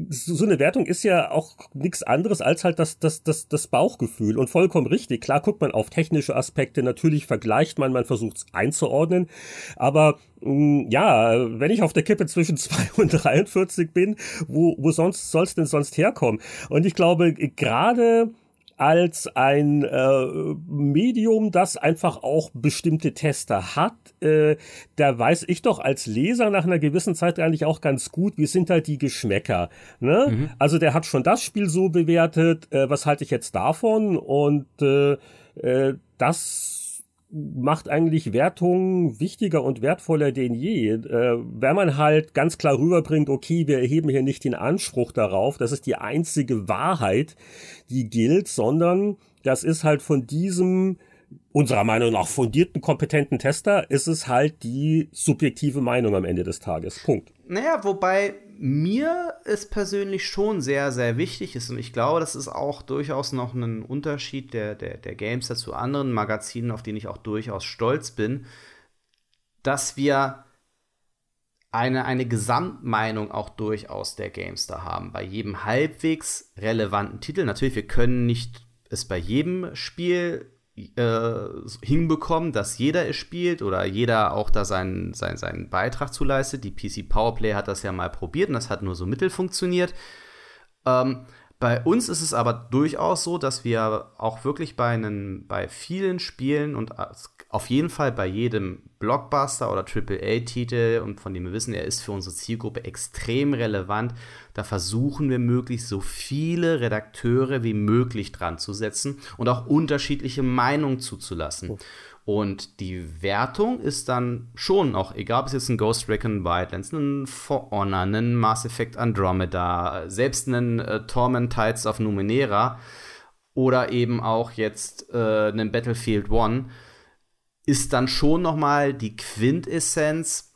so eine Wertung ist ja auch nichts anderes als halt das, das, das, das Bauchgefühl. Und vollkommen richtig. Klar guckt man auf technische Aspekte, natürlich vergleicht man, man versucht es einzuordnen. Aber ja, wenn ich auf der Kippe zwischen 2 und 43 bin, wo, wo sonst soll es denn sonst herkommen? Und ich glaube, gerade als ein äh, Medium, das einfach auch bestimmte Tester hat, äh, da weiß ich doch als Leser nach einer gewissen Zeit eigentlich auch ganz gut, wie sind halt die Geschmäcker. Ne? Mhm. Also der hat schon das Spiel so bewertet, äh, was halte ich jetzt davon? Und äh, äh, das macht eigentlich Wertungen wichtiger und wertvoller denn je. Äh, wenn man halt ganz klar rüberbringt, okay, wir erheben hier nicht den Anspruch darauf, das ist die einzige Wahrheit, die gilt, sondern das ist halt von diesem unserer Meinung nach fundierten, kompetenten Tester ist es halt die subjektive Meinung am Ende des Tages. Punkt. Naja, wobei mir es persönlich schon sehr, sehr wichtig ist und ich glaube, das ist auch durchaus noch ein Unterschied der, der, der Gamester zu anderen Magazinen, auf denen ich auch durchaus stolz bin, dass wir eine, eine Gesamtmeinung auch durchaus der Gamester haben. Bei jedem halbwegs relevanten Titel. Natürlich, wir können nicht es bei jedem Spiel äh, hinbekommen, dass jeder es spielt oder jeder auch da seinen, seinen, seinen Beitrag zu leistet. Die PC Powerplay hat das ja mal probiert und das hat nur so mittel funktioniert. Ähm, bei uns ist es aber durchaus so, dass wir auch wirklich bei, einen, bei vielen Spielen und auf jeden Fall bei jedem Blockbuster oder AAA-Titel und von dem wir wissen, er ist für unsere Zielgruppe extrem relevant, da versuchen wir möglichst so viele Redakteure wie möglich dran zu setzen und auch unterschiedliche Meinungen zuzulassen. Oh. Und die Wertung ist dann schon auch, egal ob es jetzt ein Ghost Recon Wildlands, ein For Honor, ein Mass Effect Andromeda, selbst ein äh, Torment Tides of Numenera oder eben auch jetzt äh, einen Battlefield One, ist dann schon noch mal die Quintessenz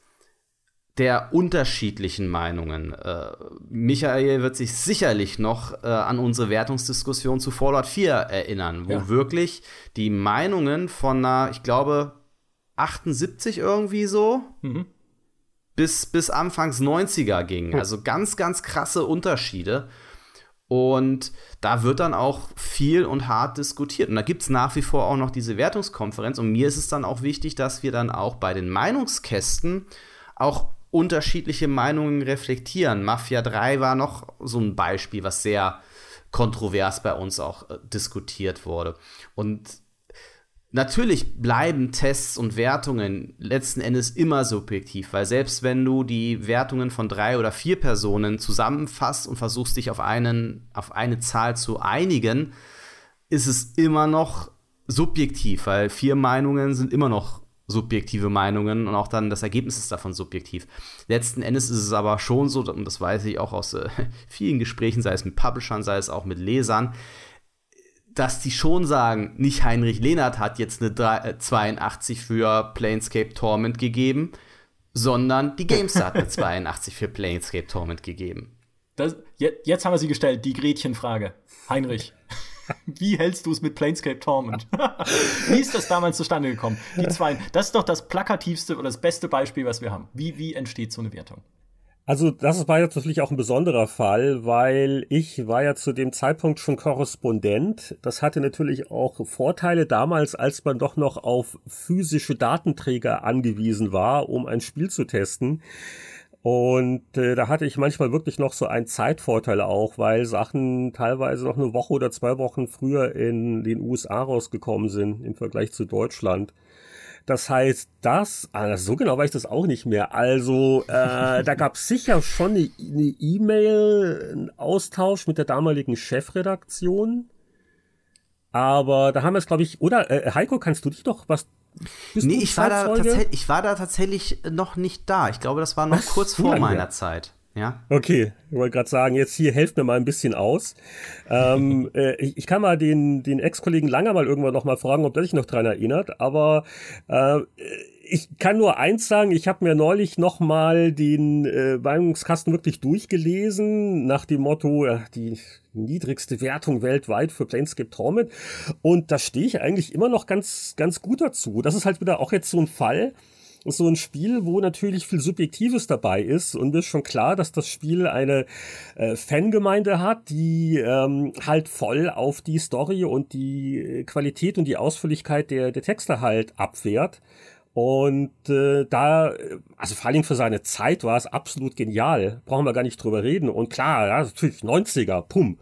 der unterschiedlichen Meinungen. Äh, Michael wird sich sicherlich noch äh, an unsere Wertungsdiskussion zu Fallout 4 erinnern, wo ja. wirklich die Meinungen von einer, ich glaube, 78 irgendwie so, mhm. bis, bis Anfangs 90er gingen. Mhm. Also ganz, ganz krasse Unterschiede. Und da wird dann auch viel und hart diskutiert. Und da gibt es nach wie vor auch noch diese Wertungskonferenz. Und mir ist es dann auch wichtig, dass wir dann auch bei den Meinungskästen auch unterschiedliche Meinungen reflektieren. Mafia 3 war noch so ein Beispiel, was sehr kontrovers bei uns auch äh, diskutiert wurde. Und Natürlich bleiben Tests und Wertungen letzten Endes immer subjektiv, weil selbst wenn du die Wertungen von drei oder vier Personen zusammenfasst und versuchst dich auf, einen, auf eine Zahl zu einigen, ist es immer noch subjektiv, weil vier Meinungen sind immer noch subjektive Meinungen und auch dann das Ergebnis ist davon subjektiv. Letzten Endes ist es aber schon so, und das weiß ich auch aus äh, vielen Gesprächen, sei es mit Publishern, sei es auch mit Lesern, dass die schon sagen, nicht Heinrich Lehnert hat jetzt eine 3, 82 äh, für Planescape Torment gegeben, sondern die GameStar hat eine 82 für Planescape Torment gegeben. Das, jetzt haben wir sie gestellt, die Gretchenfrage. Heinrich, wie hältst du es mit Planescape Torment? wie ist das damals zustande gekommen? Die zwei, das ist doch das plakativste oder das beste Beispiel, was wir haben. Wie, wie entsteht so eine Wertung? Also das war jetzt natürlich auch ein besonderer Fall, weil ich war ja zu dem Zeitpunkt schon Korrespondent. Das hatte natürlich auch Vorteile damals, als man doch noch auf physische Datenträger angewiesen war, um ein Spiel zu testen. Und äh, da hatte ich manchmal wirklich noch so einen Zeitvorteil auch, weil Sachen teilweise noch eine Woche oder zwei Wochen früher in den USA rausgekommen sind im Vergleich zu Deutschland. Das heißt, das, ah, so genau weiß ich das auch nicht mehr. Also, äh, da gab es sicher schon eine E-Mail, einen Austausch mit der damaligen Chefredaktion. Aber da haben wir es, glaube ich, oder äh, Heiko, kannst du dich doch was bist nee, ich war, da ich war da tatsächlich noch nicht da. Ich glaube, das war noch Was? kurz vor meiner Zeit. Ja. Okay, ich wollte gerade sagen, jetzt hier helft mir mal ein bisschen aus. ähm, äh, ich, ich, kann mal den, den Ex-Kollegen Langer mal irgendwann noch mal fragen, ob der sich noch dran erinnert. Aber äh, ich kann nur eins sagen, ich habe mir neulich noch mal den äh, Meinungskasten wirklich durchgelesen, nach dem Motto, ja, die niedrigste Wertung weltweit für Planescape Torment. Und da stehe ich eigentlich immer noch ganz, ganz gut dazu. Das ist halt wieder auch jetzt so ein Fall, so ein Spiel, wo natürlich viel Subjektives dabei ist und mir ist schon klar, dass das Spiel eine äh, Fangemeinde hat, die ähm, halt voll auf die Story und die Qualität und die Ausführlichkeit der, der Texte halt abwehrt. Und äh, da, also vor allem für seine Zeit war es absolut genial. Brauchen wir gar nicht drüber reden. Und klar, ja, natürlich 90er, pum.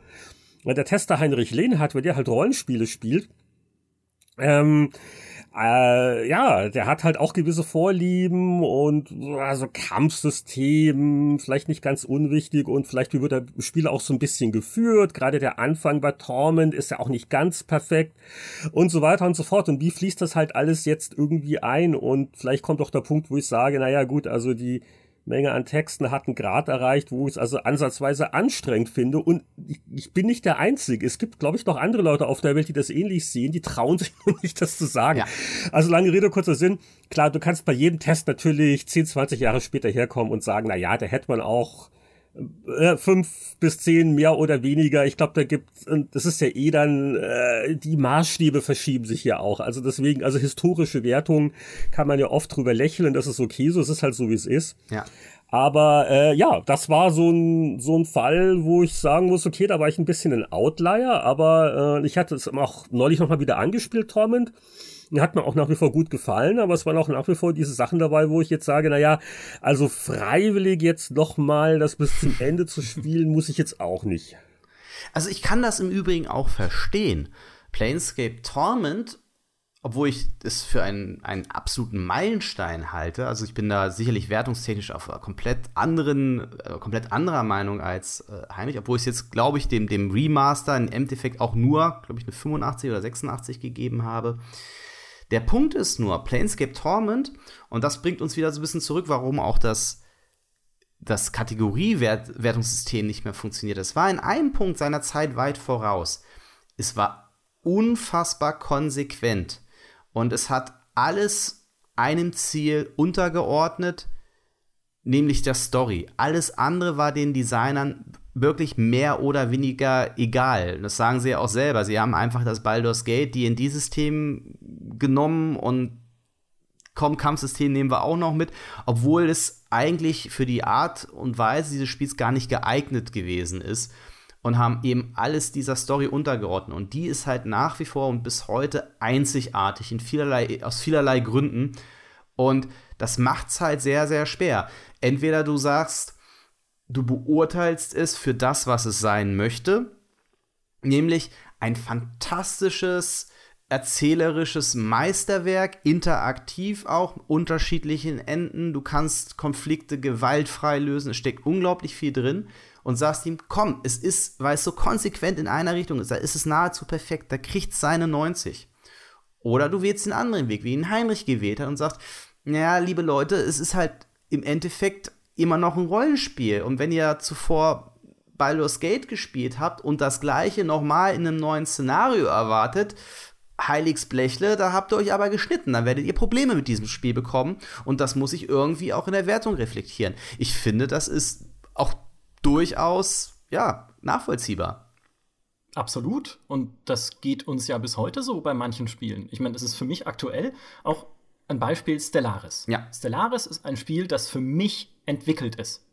Der Tester Heinrich Lehnhardt, wenn der halt Rollenspiele spielt, ähm, äh, ja, der hat halt auch gewisse Vorlieben und also Kampfsystem, vielleicht nicht ganz unwichtig und vielleicht wird der Spieler auch so ein bisschen geführt. Gerade der Anfang bei Torment ist ja auch nicht ganz perfekt und so weiter und so fort. Und wie fließt das halt alles jetzt irgendwie ein? Und vielleicht kommt auch der Punkt, wo ich sage, naja gut, also die Menge an Texten hat einen Grad erreicht, wo ich es also ansatzweise anstrengend finde. Und ich, ich bin nicht der Einzige. Es gibt, glaube ich, noch andere Leute auf der Welt, die das ähnlich sehen. Die trauen sich nur nicht, das zu sagen. Ja. Also lange Rede, kurzer Sinn. Klar, du kannst bei jedem Test natürlich 10, 20 Jahre später herkommen und sagen, na ja, da hätte man auch äh, fünf bis zehn mehr oder weniger. Ich glaube, da gibt und das ist ja eh dann äh, die Maßstäbe verschieben sich ja auch. Also deswegen, also historische Wertungen kann man ja oft drüber lächeln. Das ist okay, so es ist halt so wie es ist. Ja. Aber äh, ja, das war so ein so ein Fall, wo ich sagen muss, okay, da war ich ein bisschen ein Outlier, aber äh, ich hatte es auch neulich noch mal wieder angespielt, Torment. Hat mir auch nach wie vor gut gefallen, aber es waren auch nach wie vor diese Sachen dabei, wo ich jetzt sage, na ja, also freiwillig jetzt noch mal das bis zum Ende zu spielen, muss ich jetzt auch nicht. Also ich kann das im Übrigen auch verstehen. Planescape Torment obwohl ich es für einen, einen absoluten Meilenstein halte. Also ich bin da sicherlich wertungstechnisch auf komplett anderen, äh, komplett anderer Meinung als äh, Heinrich, obwohl ich es jetzt, glaube ich, dem, dem Remaster in Endeffekt auch nur, glaube ich, eine 85 oder 86 gegeben habe. Der Punkt ist nur, Planescape Torment, und das bringt uns wieder so ein bisschen zurück, warum auch das, das Kategoriewertungssystem nicht mehr funktioniert. Es war in einem Punkt seiner Zeit weit voraus. Es war unfassbar konsequent und es hat alles einem Ziel untergeordnet, nämlich der Story. Alles andere war den Designern wirklich mehr oder weniger egal. Das sagen sie ja auch selber. Sie haben einfach das Baldur's Gate, die in dieses System genommen und komm, Kampfsystem nehmen wir auch noch mit, obwohl es eigentlich für die Art und Weise dieses Spiels gar nicht geeignet gewesen ist und haben eben alles dieser Story untergeordnet und die ist halt nach wie vor und bis heute einzigartig in vielerlei aus vielerlei Gründen und das macht es halt sehr sehr schwer. Entweder du sagst, du beurteilst es für das, was es sein möchte, nämlich ein fantastisches erzählerisches Meisterwerk, interaktiv auch, unterschiedlichen Enden. Du kannst Konflikte gewaltfrei lösen. Es steckt unglaublich viel drin und sagst ihm, komm, es ist, weil es so konsequent in einer Richtung ist, da ist es nahezu perfekt, da kriegt es seine 90. Oder du wählst den anderen Weg, wie ihn Heinrich gewählt hat und sagst, naja, liebe Leute, es ist halt im Endeffekt immer noch ein Rollenspiel. Und wenn ihr zuvor Baldur's Gate gespielt habt und das gleiche nochmal in einem neuen Szenario erwartet, Heiligsblechle, da habt ihr euch aber geschnitten. Dann werdet ihr Probleme mit diesem Spiel bekommen und das muss sich irgendwie auch in der Wertung reflektieren. Ich finde, das ist auch durchaus, ja, nachvollziehbar. Absolut. Und das geht uns ja bis heute so bei manchen Spielen. Ich meine, das ist für mich aktuell auch ein Beispiel Stellaris. Ja. Stellaris ist ein Spiel, das für mich entwickelt ist.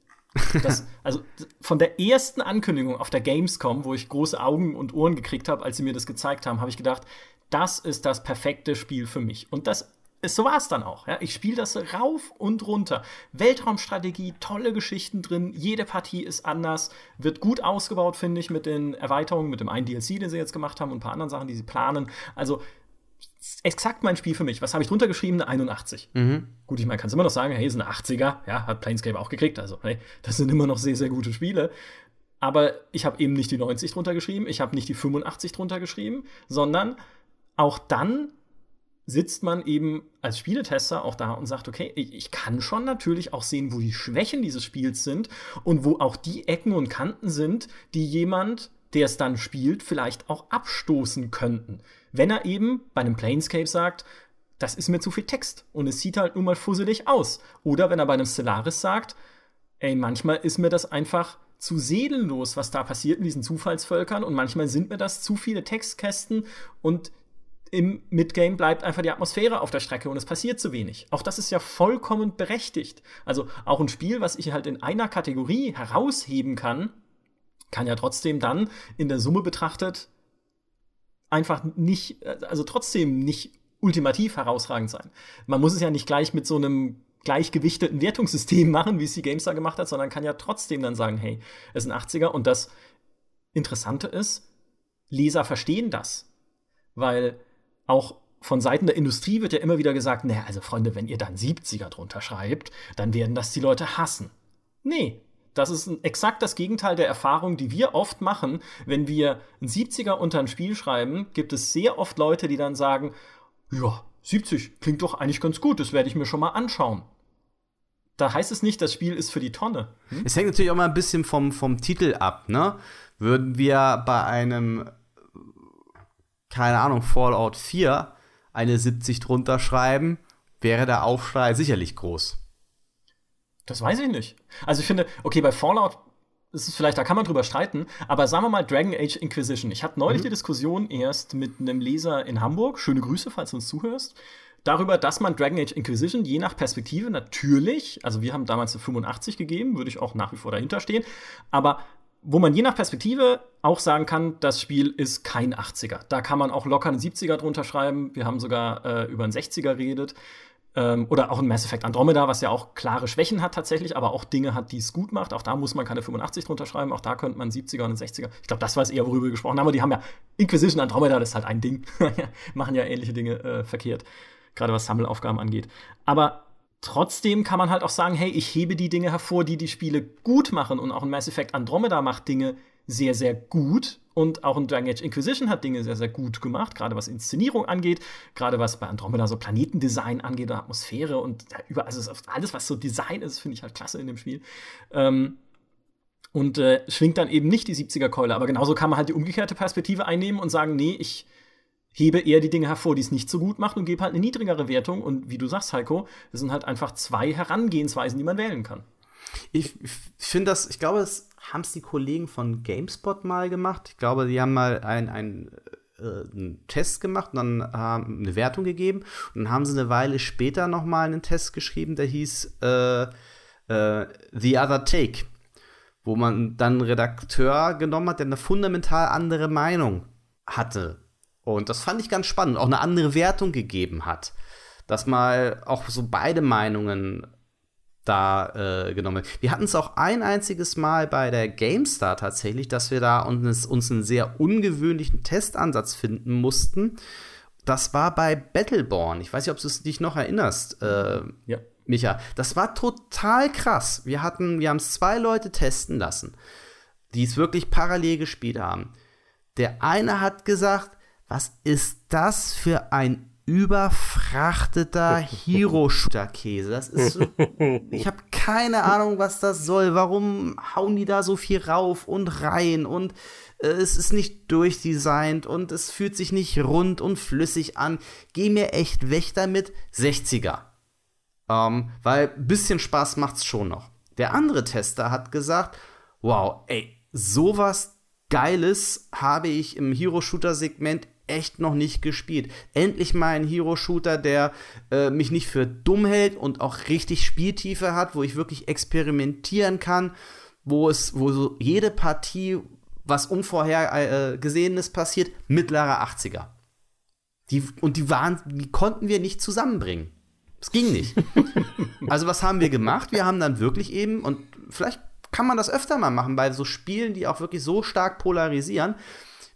Das, also von der ersten Ankündigung auf der Gamescom, wo ich große Augen und Ohren gekriegt habe, als sie mir das gezeigt haben, habe ich gedacht, das ist das perfekte Spiel für mich. Und das ist, so war es dann auch. Ja. Ich spiele das rauf und runter. Weltraumstrategie, tolle Geschichten drin, jede Partie ist anders, wird gut ausgebaut, finde ich, mit den Erweiterungen, mit dem einen DLC, den sie jetzt gemacht haben und ein paar anderen Sachen, die sie planen. Also exakt mein Spiel für mich. Was habe ich drunter geschrieben? Eine 81. Mhm. Gut, ich meine, kannst immer noch sagen, hey, ist eine 80er. Ja, hat Planescape auch gekriegt. Also, hey, das sind immer noch sehr, sehr gute Spiele. Aber ich habe eben nicht die 90 drunter geschrieben, ich habe nicht die 85 drunter geschrieben, sondern auch dann sitzt man eben als Spieletester auch da und sagt, okay, ich kann schon natürlich auch sehen, wo die Schwächen dieses Spiels sind und wo auch die Ecken und Kanten sind, die jemand, der es dann spielt, vielleicht auch abstoßen könnten. Wenn er eben bei einem Planescape sagt, das ist mir zu viel Text und es sieht halt nun mal fusselig aus. Oder wenn er bei einem Stellaris sagt, ey, manchmal ist mir das einfach zu seelenlos, was da passiert in diesen Zufallsvölkern und manchmal sind mir das zu viele Textkästen und im Midgame bleibt einfach die Atmosphäre auf der Strecke und es passiert zu wenig. Auch das ist ja vollkommen berechtigt. Also auch ein Spiel, was ich halt in einer Kategorie herausheben kann, kann ja trotzdem dann in der Summe betrachtet einfach nicht, also trotzdem nicht ultimativ herausragend sein. Man muss es ja nicht gleich mit so einem gleichgewichteten Wertungssystem machen, wie es die GameStar gemacht hat, sondern kann ja trotzdem dann sagen, hey, es ein 80er und das Interessante ist, Leser verstehen das. Weil auch von Seiten der Industrie wird ja immer wieder gesagt, naja, also Freunde, wenn ihr dann 70er drunter schreibt, dann werden das die Leute hassen. Nee, das ist exakt das Gegenteil der Erfahrung, die wir oft machen. Wenn wir ein 70er unter ein Spiel schreiben, gibt es sehr oft Leute, die dann sagen, ja, 70 klingt doch eigentlich ganz gut, das werde ich mir schon mal anschauen. da heißt es nicht, das Spiel ist für die Tonne. Hm? Es hängt natürlich auch mal ein bisschen vom, vom Titel ab, ne? Würden wir bei einem, keine Ahnung, Fallout 4 eine 70 drunter schreiben, wäre der Aufschrei sicherlich groß. Das weiß ich nicht. Also ich finde, okay, bei Fallout ist es vielleicht, da kann man drüber streiten, aber sagen wir mal Dragon Age Inquisition. Ich hatte neulich mhm. die Diskussion erst mit einem Leser in Hamburg, schöne Grüße, falls du uns zuhörst, darüber, dass man Dragon Age Inquisition je nach Perspektive natürlich, also wir haben damals eine 85 gegeben, würde ich auch nach wie vor dahinter stehen, aber wo man je nach Perspektive auch sagen kann, das Spiel ist kein 80er. Da kann man auch locker einen 70er drunter schreiben. Wir haben sogar äh, über einen 60er geredet. Ähm, oder auch ein Mass Effect Andromeda, was ja auch klare Schwächen hat tatsächlich, aber auch Dinge hat, die es gut macht. Auch da muss man keine 85 drunter schreiben, auch da könnte man 70er und 60er. Ich glaube, das war es eher, worüber wir gesprochen haben, aber die haben ja Inquisition Andromeda, das ist halt ein Ding. Machen ja ähnliche Dinge äh, verkehrt, gerade was Sammelaufgaben angeht. Aber trotzdem kann man halt auch sagen, hey, ich hebe die Dinge hervor, die die Spiele gut machen und auch ein Mass Effect Andromeda macht Dinge sehr, sehr gut und auch in Dragon Age Inquisition hat Dinge sehr, sehr gut gemacht, gerade was Inszenierung angeht, gerade was bei Andromeda so Planetendesign angeht, oder Atmosphäre und ja, überall, also alles, was so Design ist, finde ich halt klasse in dem Spiel. Ähm, und äh, schwingt dann eben nicht die 70er-Keule. Aber genauso kann man halt die umgekehrte Perspektive einnehmen und sagen, nee, ich hebe eher die Dinge hervor, die es nicht so gut macht und gebe halt eine niedrigere Wertung. Und wie du sagst, Heiko, das sind halt einfach zwei Herangehensweisen, die man wählen kann. Ich finde das, ich glaube, das haben es die Kollegen von GameSpot mal gemacht. Ich glaube, die haben mal ein, ein äh, einen Test gemacht und dann äh, eine Wertung gegeben. Und dann haben sie eine Weile später noch mal einen Test geschrieben, der hieß äh, äh, The Other Take, wo man dann einen Redakteur genommen hat, der eine fundamental andere Meinung hatte. Und das fand ich ganz spannend, auch eine andere Wertung gegeben hat. Dass mal auch so beide Meinungen da äh, genommen. Wir hatten es auch ein einziges Mal bei der GameStar tatsächlich, dass wir da uns, uns einen sehr ungewöhnlichen Testansatz finden mussten. Das war bei Battleborn. Ich weiß nicht, ob du dich noch erinnerst, äh, ja. Micha. Das war total krass. Wir hatten, wir haben es zwei Leute testen lassen, die es wirklich parallel gespielt haben. Der eine hat gesagt, was ist das für ein überfrachteter Hero-Shooter-Käse. Das ist so, ich habe keine Ahnung, was das soll. Warum hauen die da so viel rauf und rein und äh, es ist nicht durchdesignt und es fühlt sich nicht rund und flüssig an. Geh mir echt weg damit. 60er. Ähm, weil bisschen Spaß macht's schon noch. Der andere Tester hat gesagt, wow, ey, sowas Geiles habe ich im Hero-Shooter-Segment echt noch nicht gespielt. Endlich mal ein Hero-Shooter, der äh, mich nicht für dumm hält und auch richtig Spieltiefe hat, wo ich wirklich experimentieren kann, wo es, wo so jede Partie was Unvorhergesehenes äh, passiert, mittlerer 80er. Die, und die waren, die konnten wir nicht zusammenbringen. Es ging nicht. also, was haben wir gemacht? Wir haben dann wirklich eben, und vielleicht kann man das öfter mal machen, bei so Spielen, die auch wirklich so stark polarisieren.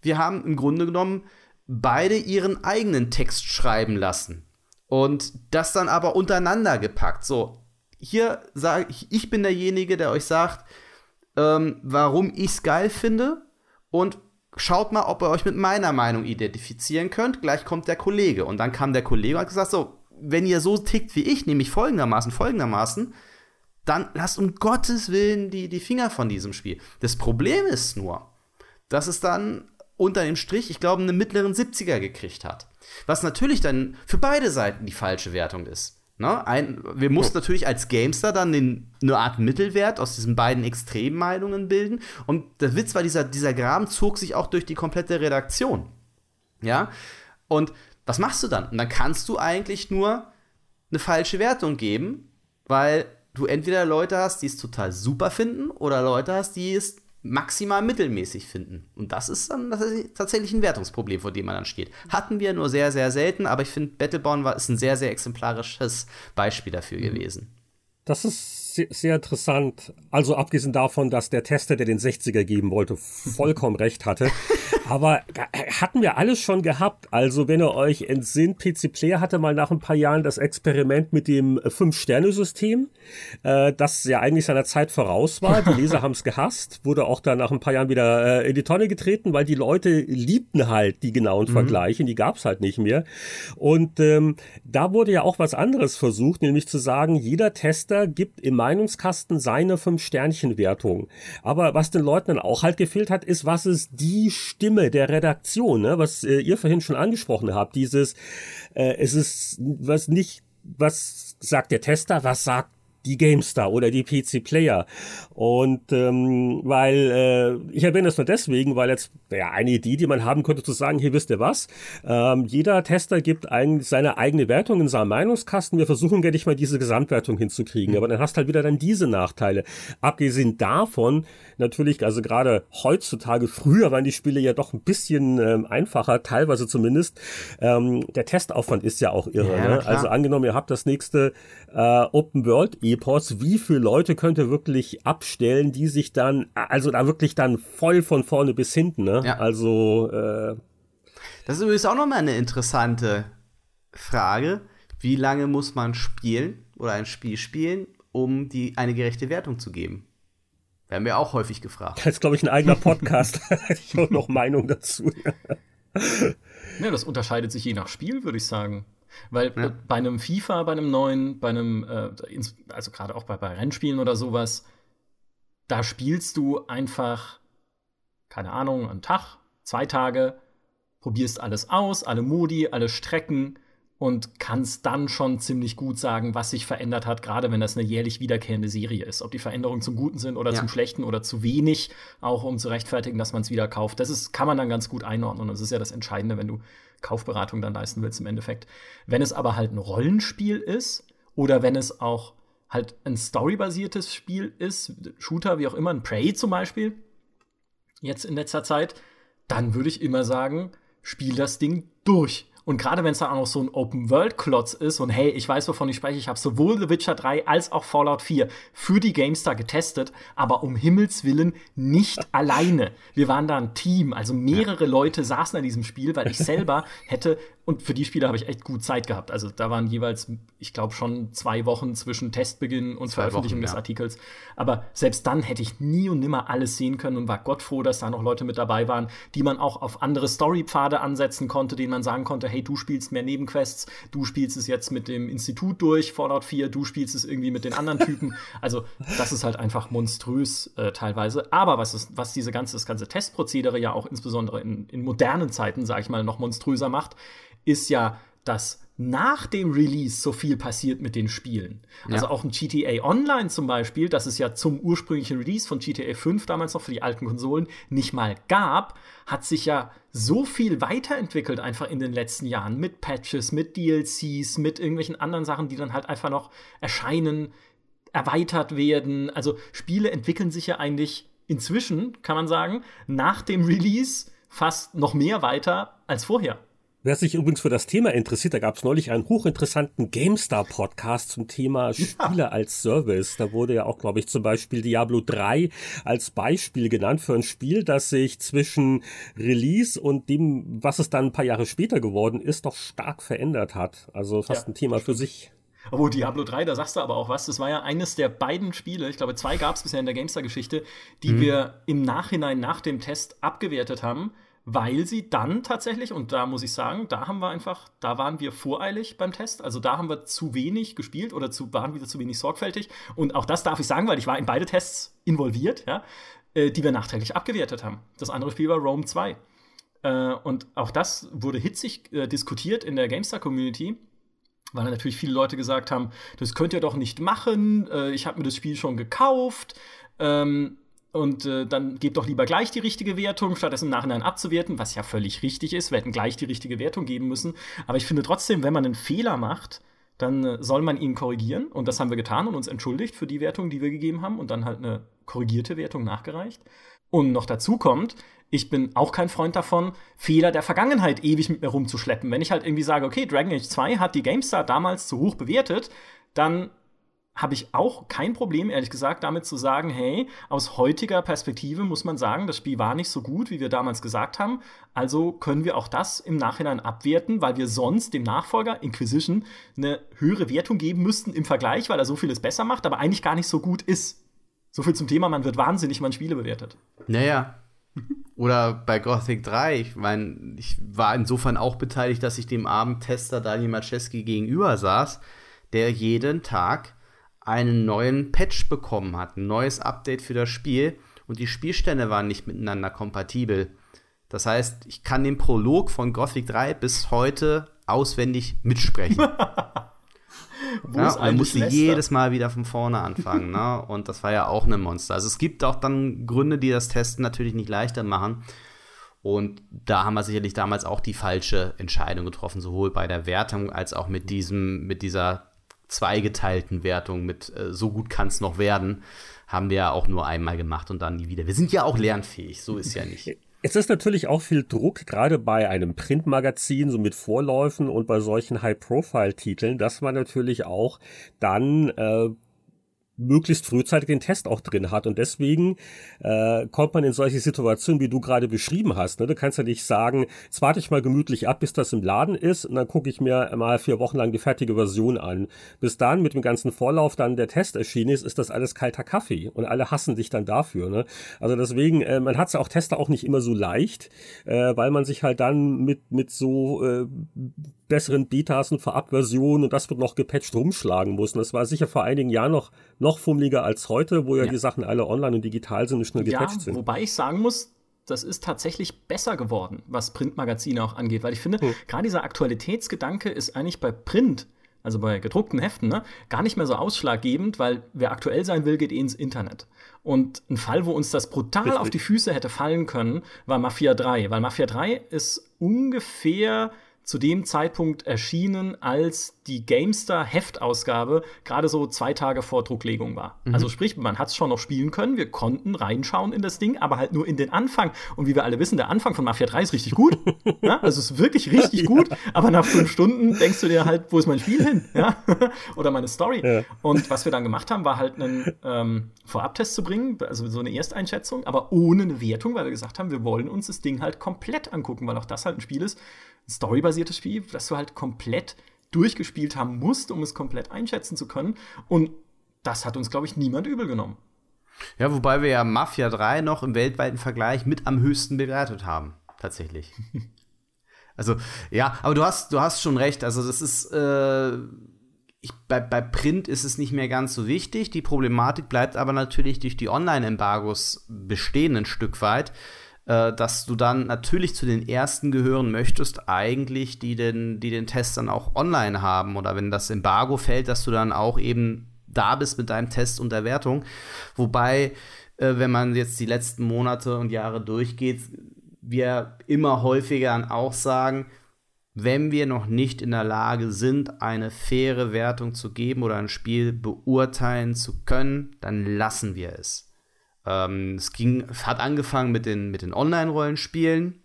Wir haben im Grunde genommen beide ihren eigenen Text schreiben lassen. Und das dann aber untereinander gepackt. So, hier sage ich, ich bin derjenige, der euch sagt, ähm, warum ich es geil finde. Und schaut mal, ob ihr euch mit meiner Meinung identifizieren könnt. Gleich kommt der Kollege. Und dann kam der Kollege und hat gesagt: So, wenn ihr so tickt wie ich, nämlich folgendermaßen, folgendermaßen, dann lasst um Gottes Willen die, die Finger von diesem Spiel. Das Problem ist nur, dass es dann unter dem Strich, ich glaube, einen mittleren 70er gekriegt hat. Was natürlich dann für beide Seiten die falsche Wertung ist. Ne? Ein, wir mussten natürlich als Gamester dann den, eine Art Mittelwert aus diesen beiden Extremmeinungen bilden. Und der Witz war, dieser, dieser Graben zog sich auch durch die komplette Redaktion. Ja? Und was machst du dann? Und dann kannst du eigentlich nur eine falsche Wertung geben, weil du entweder Leute hast, die es total super finden, oder Leute hast, die es maximal mittelmäßig finden. Und das ist dann das ist tatsächlich ein Wertungsproblem, vor dem man dann steht. Hatten wir nur sehr, sehr selten, aber ich finde, Battleborn war, ist ein sehr, sehr exemplarisches Beispiel dafür mhm. gewesen. Das ist sehr, sehr interessant. Also abgesehen davon, dass der Tester, der den 60er geben wollte, vollkommen recht hatte. Aber hatten wir alles schon gehabt. Also wenn ihr euch entsinnt, PC Player hatte mal nach ein paar Jahren das Experiment mit dem Fünf-Sterne-System, äh, das ja eigentlich seiner Zeit voraus war. Die Leser haben es gehasst, wurde auch dann nach ein paar Jahren wieder äh, in die Tonne getreten, weil die Leute liebten halt die genauen mhm. Vergleiche, die gab es halt nicht mehr. Und ähm, da wurde ja auch was anderes versucht, nämlich zu sagen, jeder Tester gibt im Meinungskasten seine Fünf-Sternchen-Wertung. Aber was den Leuten dann auch halt gefehlt hat, ist, was ist die Stimme der Redaktion, ne? was äh, ihr vorhin schon angesprochen habt. Dieses, äh, es ist was nicht, was sagt der Tester, was sagt die GameStar oder die PC Player. Und ähm, weil, äh, ich erwähne das nur deswegen, weil jetzt ja, eine Idee, die man haben könnte, zu sagen, hier wisst ihr was, ähm, jeder Tester gibt eigentlich seine eigene Wertung in seinem Meinungskasten. Wir versuchen gar nicht mal diese Gesamtwertung hinzukriegen, mhm. aber dann hast halt wieder dann diese Nachteile. Abgesehen davon, natürlich, also gerade heutzutage, früher waren die Spiele ja doch ein bisschen ähm, einfacher, teilweise zumindest. Ähm, der Testaufwand ist ja auch irre. Ja, ne? Also angenommen, ihr habt das nächste äh, Open World Epos, wie viele Leute könnt ihr wirklich abstellen, die sich dann, also da wirklich dann voll von vorne bis hinten, ne? Ja. Also äh, Das ist übrigens auch nochmal eine interessante Frage. Wie lange muss man spielen oder ein Spiel spielen, um die eine gerechte Wertung zu geben? Werden wir auch häufig gefragt. Das ist, glaube ich, ein eigener Podcast. ich habe noch Meinung dazu. ja, das unterscheidet sich je nach Spiel, würde ich sagen. Weil ja. bei einem FIFA, bei einem neuen, bei einem, äh, also gerade auch bei, bei Rennspielen oder sowas, da spielst du einfach, keine Ahnung, einen Tag, zwei Tage, probierst alles aus, alle Modi, alle Strecken und kannst dann schon ziemlich gut sagen, was sich verändert hat, gerade wenn das eine jährlich wiederkehrende Serie ist. Ob die Veränderungen zum Guten sind oder ja. zum Schlechten oder zu wenig, auch um zu rechtfertigen, dass man es wieder kauft. Das ist, kann man dann ganz gut einordnen. Und das ist ja das Entscheidende, wenn du Kaufberatung dann leisten willst im Endeffekt. Wenn es aber halt ein Rollenspiel ist oder wenn es auch halt ein storybasiertes Spiel ist, Shooter, wie auch immer, ein Prey zum Beispiel, jetzt in letzter Zeit, dann würde ich immer sagen, spiel das Ding durch. Und gerade wenn es dann auch noch so ein Open-World-Klotz ist und hey, ich weiß, wovon ich spreche, ich habe sowohl The Witcher 3 als auch Fallout 4 für die GameStar getestet, aber um Himmels Willen nicht alleine. Wir waren da ein Team, also mehrere Leute saßen an diesem Spiel, weil ich selber hätte und für die Spiele habe ich echt gut Zeit gehabt. Also da waren jeweils, ich glaube, schon zwei Wochen zwischen Testbeginn und zwei Veröffentlichung Wochen, ja. des Artikels. Aber selbst dann hätte ich nie und nimmer alles sehen können und war Gott froh, dass da noch Leute mit dabei waren, die man auch auf andere Storypfade ansetzen konnte, denen man sagen konnte, hey, du spielst mehr Nebenquests, du spielst es jetzt mit dem Institut durch, Fallout 4, du spielst es irgendwie mit den anderen Typen. also das ist halt einfach monströs äh, teilweise. Aber was, ist, was diese ganze, das ganze Testprozedere ja auch insbesondere in, in modernen Zeiten, sage ich mal, noch monströser macht, ist ja, dass nach dem Release so viel passiert mit den Spielen. Also ja. auch ein GTA Online zum Beispiel, das es ja zum ursprünglichen Release von GTA 5 damals noch für die alten Konsolen nicht mal gab, hat sich ja so viel weiterentwickelt einfach in den letzten Jahren mit Patches, mit DLCs, mit irgendwelchen anderen Sachen, die dann halt einfach noch erscheinen, erweitert werden. Also Spiele entwickeln sich ja eigentlich inzwischen, kann man sagen, nach dem Release fast noch mehr weiter als vorher. Wer sich übrigens für das Thema interessiert, da gab es neulich einen hochinteressanten GameStar-Podcast zum Thema Spiele ja. als Service. Da wurde ja auch, glaube ich, zum Beispiel Diablo 3 als Beispiel genannt für ein Spiel, das sich zwischen Release und dem, was es dann ein paar Jahre später geworden ist, doch stark verändert hat. Also fast ja, ein Thema für sich. Oh, Diablo 3, da sagst du aber auch was. Das war ja eines der beiden Spiele, ich glaube, zwei gab es bisher in der GameStar-Geschichte, die mhm. wir im Nachhinein nach dem Test abgewertet haben weil sie dann tatsächlich, und da muss ich sagen, da haben wir einfach, da waren wir voreilig beim Test. Also da haben wir zu wenig gespielt oder zu, waren wieder zu wenig sorgfältig. Und auch das darf ich sagen, weil ich war in beide Tests involviert, ja, äh, die wir nachträglich abgewertet haben. Das andere Spiel war Rome 2. Äh, und auch das wurde hitzig äh, diskutiert in der GameStar-Community weil natürlich viele Leute gesagt haben, das könnt ihr doch nicht machen, äh, ich habe mir das Spiel schon gekauft. Ähm, und äh, dann gebt doch lieber gleich die richtige Wertung, statt es im Nachhinein abzuwerten, was ja völlig richtig ist. Wir hätten gleich die richtige Wertung geben müssen. Aber ich finde trotzdem, wenn man einen Fehler macht, dann äh, soll man ihn korrigieren. Und das haben wir getan und uns entschuldigt für die Wertung, die wir gegeben haben und dann halt eine korrigierte Wertung nachgereicht. Und noch dazu kommt, ich bin auch kein Freund davon, Fehler der Vergangenheit ewig mit mir rumzuschleppen. Wenn ich halt irgendwie sage, okay, Dragon Age 2 hat die GameStar damals zu hoch bewertet, dann habe ich auch kein Problem, ehrlich gesagt, damit zu sagen, hey, aus heutiger Perspektive muss man sagen, das Spiel war nicht so gut, wie wir damals gesagt haben. Also können wir auch das im Nachhinein abwerten, weil wir sonst dem Nachfolger Inquisition eine höhere Wertung geben müssten im Vergleich, weil er so vieles besser macht, aber eigentlich gar nicht so gut ist. So viel zum Thema, man wird wahnsinnig, man Spiele bewertet. Naja. Oder bei Gothic 3, ich meine, ich war insofern auch beteiligt, dass ich dem Abendtester Daniel Maczewski gegenüber saß, der jeden Tag einen neuen Patch bekommen hat, ein neues Update für das Spiel und die Spielstände waren nicht miteinander kompatibel. Das heißt, ich kann den Prolog von Gothic 3 bis heute auswendig mitsprechen. Wo ja, man musste Schwester? jedes Mal wieder von vorne anfangen. ne? Und das war ja auch ein Monster. Also es gibt auch dann Gründe, die das Testen natürlich nicht leichter machen. Und da haben wir sicherlich damals auch die falsche Entscheidung getroffen, sowohl bei der Wertung als auch mit diesem, mit dieser zweigeteilten Wertung mit äh, so gut kann es noch werden, haben wir ja auch nur einmal gemacht und dann nie wieder. Wir sind ja auch lernfähig, so ist ja nicht. Es ist natürlich auch viel Druck, gerade bei einem Printmagazin, so mit Vorläufen und bei solchen High-Profile-Titeln, dass man natürlich auch dann äh, möglichst frühzeitig den Test auch drin hat. Und deswegen äh, kommt man in solche Situationen, wie du gerade beschrieben hast. Ne? Du kannst ja nicht sagen, jetzt warte ich mal gemütlich ab, bis das im Laden ist und dann gucke ich mir mal vier Wochen lang die fertige Version an. Bis dann mit dem ganzen Vorlauf dann der Test erschienen ist, ist das alles kalter Kaffee und alle hassen dich dann dafür. Ne? Also deswegen, äh, man hat es ja auch Tester auch nicht immer so leicht, äh, weil man sich halt dann mit, mit so äh, besseren Betas und Vorabversionen und das wird noch gepatcht rumschlagen muss. Und das war sicher vor einigen Jahren noch, noch fummeliger als heute, wo ja, ja. die Sachen alle online und digital sind und schnell gepatcht ja, sind. Wobei ich sagen muss, das ist tatsächlich besser geworden, was Printmagazine auch angeht, weil ich finde, hm. gerade dieser Aktualitätsgedanke ist eigentlich bei Print, also bei gedruckten Heften, ne, gar nicht mehr so ausschlaggebend, weil wer aktuell sein will, geht eh ins Internet. Und ein Fall, wo uns das brutal Richtig. auf die Füße hätte fallen können, war Mafia 3, weil Mafia 3 ist ungefähr zu dem Zeitpunkt erschienen, als die GameStar-Heftausgabe gerade so zwei Tage vor Drucklegung war. Mhm. Also sprich, man hat es schon noch spielen können, wir konnten reinschauen in das Ding, aber halt nur in den Anfang. Und wie wir alle wissen, der Anfang von Mafia 3 ist richtig gut. ja, also es ist wirklich richtig gut, aber nach fünf Stunden denkst du dir halt, wo ist mein Spiel hin? Ja? Oder meine Story. Ja. Und was wir dann gemacht haben, war halt einen ähm, Vorabtest zu bringen, also so eine Ersteinschätzung, aber ohne eine Wertung, weil wir gesagt haben, wir wollen uns das Ding halt komplett angucken, weil auch das halt ein Spiel ist, storybasiertes Spiel, das du halt komplett durchgespielt haben musst, um es komplett einschätzen zu können. Und das hat uns, glaube ich, niemand übel genommen. Ja, wobei wir ja Mafia 3 noch im weltweiten Vergleich mit am höchsten bewertet haben. Tatsächlich. also, ja, aber du hast, du hast schon recht. Also, das ist. Äh, ich, bei, bei Print ist es nicht mehr ganz so wichtig. Die Problematik bleibt aber natürlich durch die Online-Embargos bestehen ein Stück weit äh, dass du dann natürlich zu den ersten gehören möchtest, eigentlich, die den, die den Test dann auch online haben. Oder wenn das Embargo fällt, dass du dann auch eben da bist mit deinem Test und der Wertung. Wobei, äh, wenn man jetzt die letzten Monate und Jahre durchgeht, wir immer häufiger dann auch sagen, wenn wir noch nicht in der Lage sind, eine faire Wertung zu geben oder ein Spiel beurteilen zu können, dann lassen wir es. Ähm, es ging, hat angefangen mit den, mit den Online-Rollenspielen,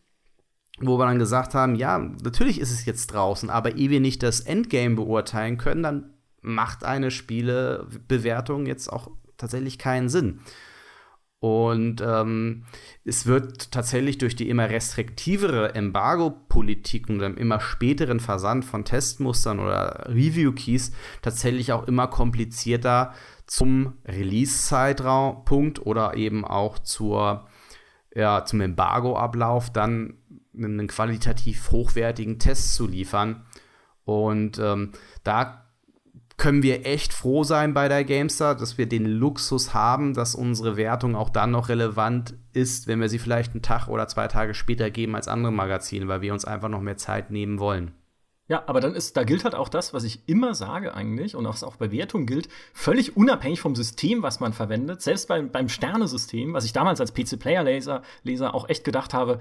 wo wir dann gesagt haben, ja, natürlich ist es jetzt draußen, aber ehe wir nicht das Endgame beurteilen können, dann macht eine Spielebewertung jetzt auch tatsächlich keinen Sinn. Und ähm, es wird tatsächlich durch die immer restriktivere Embargo-Politik und dem immer späteren Versand von Testmustern oder Review-Keys tatsächlich auch immer komplizierter, zum Release-Zeitraumpunkt oder eben auch zur, ja, zum Embargo-Ablauf dann einen qualitativ hochwertigen Test zu liefern. Und ähm, da können wir echt froh sein bei der GameStar, dass wir den Luxus haben, dass unsere Wertung auch dann noch relevant ist, wenn wir sie vielleicht einen Tag oder zwei Tage später geben als andere Magazine, weil wir uns einfach noch mehr Zeit nehmen wollen. Ja, aber dann ist, da gilt halt auch das, was ich immer sage eigentlich und was auch bei Wertung gilt, völlig unabhängig vom System, was man verwendet. Selbst beim, beim Sternesystem, was ich damals als PC-Player-Leser Leser auch echt gedacht habe,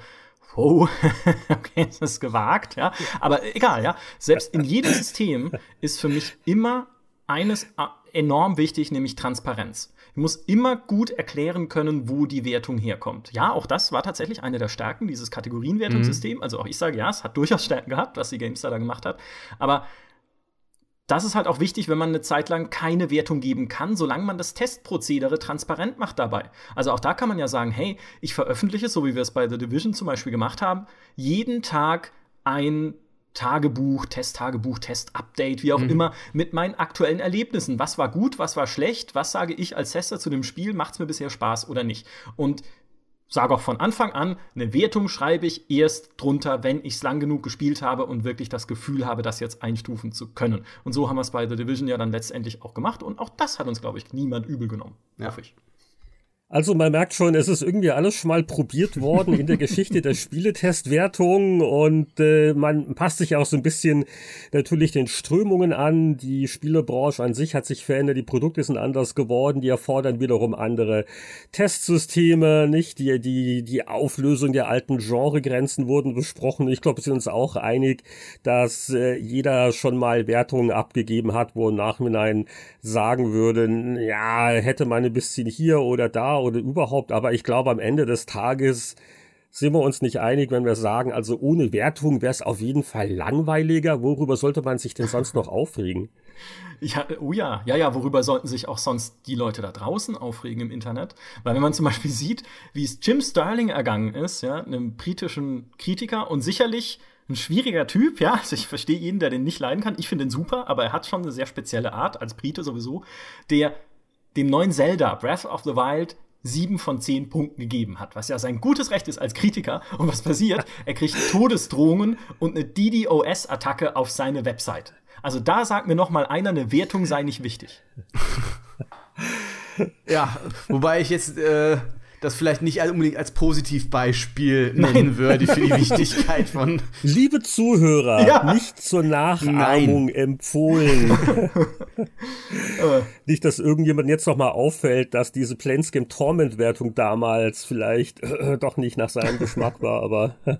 wow, okay, das ist gewagt, ja. Aber egal, ja. Selbst in jedem System ist für mich immer eines äh, enorm wichtig, nämlich Transparenz. Ich muss immer gut erklären können, wo die Wertung herkommt. Ja, auch das war tatsächlich eine der Stärken, dieses Kategorienwertungssystem. Mhm. Also auch ich sage, ja, es hat durchaus Stärken gehabt, was die GameStar da gemacht hat. Aber das ist halt auch wichtig, wenn man eine Zeit lang keine Wertung geben kann, solange man das Testprozedere transparent macht dabei. Also auch da kann man ja sagen, hey, ich veröffentliche, so wie wir es bei The Division zum Beispiel gemacht haben, jeden Tag ein Tagebuch, Testtagebuch, Test-Update, wie auch mhm. immer, mit meinen aktuellen Erlebnissen. Was war gut, was war schlecht, was sage ich als Tester zu dem Spiel, macht es mir bisher Spaß oder nicht. Und sage auch von Anfang an, eine Wertung schreibe ich erst drunter, wenn ich es lang genug gespielt habe und wirklich das Gefühl habe, das jetzt einstufen zu können. Und so haben wir es bei The Division ja dann letztendlich auch gemacht. Und auch das hat uns, glaube ich, niemand übel genommen. Ja. Hoffe ich. Also man merkt schon, es ist irgendwie alles schon mal probiert worden in der Geschichte der Spieletestwertung und äh, man passt sich auch so ein bisschen natürlich den Strömungen an. Die Spielebranche an sich hat sich verändert, die Produkte sind anders geworden, die erfordern wiederum andere Testsysteme, nicht? Die, die, die Auflösung der alten Genregrenzen wurden besprochen. Ich glaube, wir sind uns auch einig, dass äh, jeder schon mal Wertungen abgegeben hat, wo im Nachhinein sagen würde, ja, hätte man ein bisschen hier oder da oder überhaupt, aber ich glaube, am Ende des Tages sind wir uns nicht einig, wenn wir sagen, also ohne Wertung wäre es auf jeden Fall langweiliger. Worüber sollte man sich denn sonst noch aufregen? Ja, oh ja, ja, ja, worüber sollten sich auch sonst die Leute da draußen aufregen im Internet? Weil wenn man zum Beispiel sieht, wie es Jim Sterling ergangen ist, ja, einem britischen Kritiker und sicherlich ein schwieriger Typ, ja, also ich verstehe jeden, der den nicht leiden kann. Ich finde ihn super, aber er hat schon eine sehr spezielle Art, als Brite sowieso, der dem neuen Zelda, Breath of the Wild, sieben von zehn Punkten gegeben hat, was ja sein gutes Recht ist als Kritiker. Und was passiert? Er kriegt Todesdrohungen und eine DDoS-Attacke auf seine Webseite. Also da sagt mir noch mal einer, eine Wertung sei nicht wichtig. ja, wobei ich jetzt äh, das vielleicht nicht unbedingt als Positivbeispiel nennen würde für die Wichtigkeit von. Liebe Zuhörer, ja. nicht zur Nachahmung Nein. empfohlen. nicht, dass irgendjemand jetzt noch mal auffällt, dass diese Planescape Torment-Wertung damals vielleicht äh, doch nicht nach seinem Geschmack war, aber.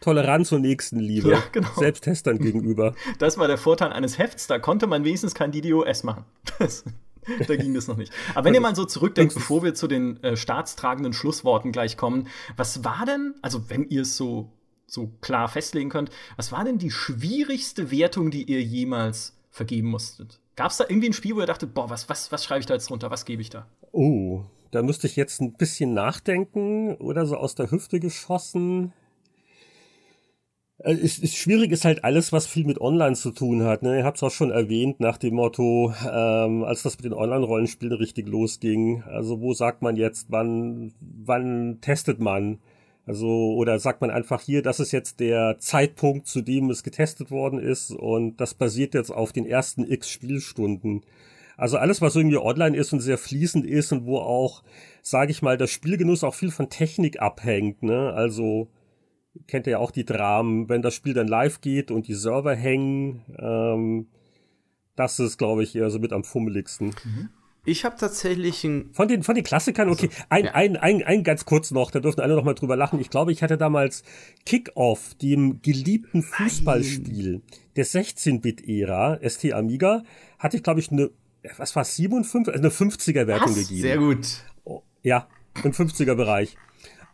Toleranz und Nächstenliebe. Ja, genau. Selbsttestern gegenüber. Das war der Vorteil eines Hefts, da konnte man wenigstens kein DDoS machen. Das da ging das noch nicht. Aber wenn ihr mal so zurückdenkt, bevor wir zu den äh, staatstragenden Schlussworten gleich kommen, was war denn, also wenn ihr es so, so klar festlegen könnt, was war denn die schwierigste Wertung, die ihr jemals vergeben musstet? Gab es da irgendwie ein Spiel, wo ihr dachtet, boah, was, was, was schreibe ich da jetzt drunter, was gebe ich da? Oh, da müsste ich jetzt ein bisschen nachdenken oder so aus der Hüfte geschossen. Ist, äh, ist schwierig ist halt alles, was viel mit Online zu tun hat. Ne? Ihr habt es auch schon erwähnt nach dem Motto, ähm, als das mit den Online-Rollenspielen richtig losging. Also wo sagt man jetzt, wann, wann testet man? Also, oder sagt man einfach hier, das ist jetzt der Zeitpunkt, zu dem es getestet worden ist und das basiert jetzt auf den ersten x Spielstunden. Also alles, was irgendwie online ist und sehr fließend ist und wo auch, sage ich mal, der Spielgenuss auch viel von Technik abhängt. Ne? Also kennt ihr ja auch die Dramen, wenn das Spiel dann live geht und die Server hängen. Ähm, das ist, glaube ich, eher so mit am fummeligsten. Mhm. Ich habe tatsächlich ein von den von den Klassikern okay also, ein, ja. ein, ein, ein ganz kurz noch da dürfen alle noch mal drüber lachen ich glaube ich hatte damals Kick-Off dem geliebten Fußballspiel Nein. der 16-Bit-Ära ST Amiga hatte ich glaube ich eine was war 57 eine 50er Wertung gegeben sehr gut oh, ja im 50er Bereich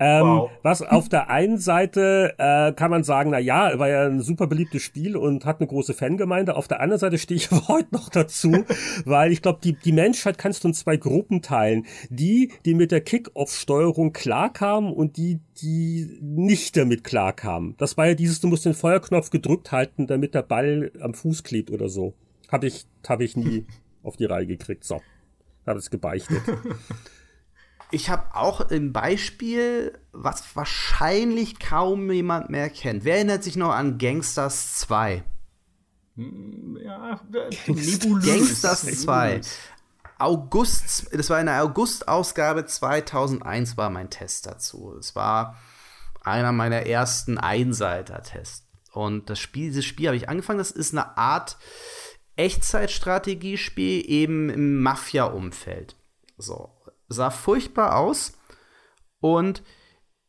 ähm, wow. Was auf der einen Seite äh, kann man sagen, na ja, war ja ein super beliebtes Spiel und hat eine große Fangemeinde. Auf der anderen Seite stehe ich heute noch dazu, weil ich glaube, die, die Menschheit kannst du in zwei Gruppen teilen. Die, die mit der Kick-Off-Steuerung klarkamen und die, die nicht damit klarkamen. Das war ja dieses, du musst den Feuerknopf gedrückt halten, damit der Ball am Fuß klebt oder so. Habe ich, hab ich nie auf die Reihe gekriegt. So, habe es gebeichtet. Ich habe auch ein Beispiel, was wahrscheinlich kaum jemand mehr kennt. Wer erinnert sich noch an Gangsters 2? Hm, ja, nebulös. Gangsters 2. August, das war eine August-Ausgabe 2001 war mein Test dazu. Es war einer meiner ersten Einseiter-Tests. Und das Spiel, dieses Spiel habe ich angefangen. Das ist eine Art Echtzeitstrategiespiel eben im Mafia-Umfeld. So sah furchtbar aus und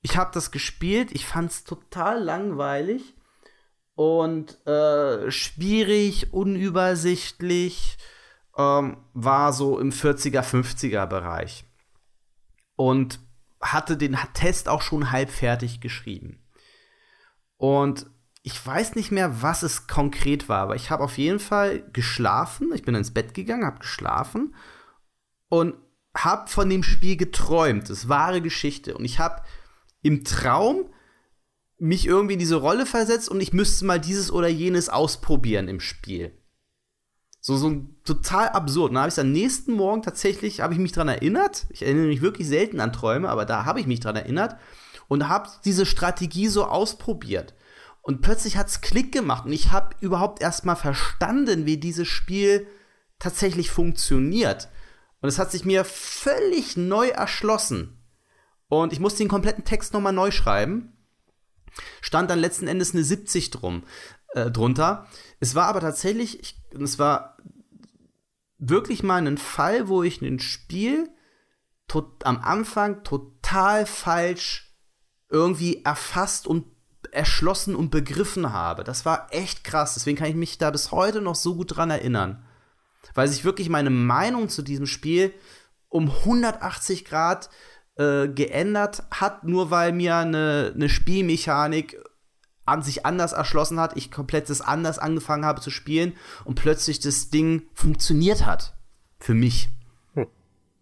ich habe das gespielt. Ich fand es total langweilig und äh, schwierig, unübersichtlich. Ähm, war so im 40er, 50er Bereich. Und hatte den Test auch schon halb fertig geschrieben. Und ich weiß nicht mehr, was es konkret war, aber ich habe auf jeden Fall geschlafen. Ich bin ins Bett gegangen, habe geschlafen und habe von dem Spiel geträumt. Das ist wahre Geschichte. Und ich habe im Traum mich irgendwie in diese Rolle versetzt und ich müsste mal dieses oder jenes ausprobieren im Spiel. So, so total absurd. Dann habe ich am nächsten Morgen tatsächlich, habe ich mich daran erinnert. Ich erinnere mich wirklich selten an Träume, aber da habe ich mich daran erinnert und habe diese Strategie so ausprobiert. Und plötzlich hat es Klick gemacht und ich habe überhaupt erstmal verstanden, wie dieses Spiel tatsächlich funktioniert. Und es hat sich mir völlig neu erschlossen. Und ich musste den kompletten Text nochmal neu schreiben. Stand dann letzten Endes eine 70 drum, äh, drunter. Es war aber tatsächlich, ich, es war wirklich mal ein Fall, wo ich ein Spiel tot, am Anfang total falsch irgendwie erfasst und erschlossen und begriffen habe. Das war echt krass. Deswegen kann ich mich da bis heute noch so gut dran erinnern. Weil sich wirklich meine Meinung zu diesem Spiel um 180 Grad äh, geändert hat, nur weil mir eine, eine Spielmechanik an sich anders erschlossen hat, ich komplett das anders angefangen habe zu spielen und plötzlich das Ding funktioniert hat. Für mich. Hm.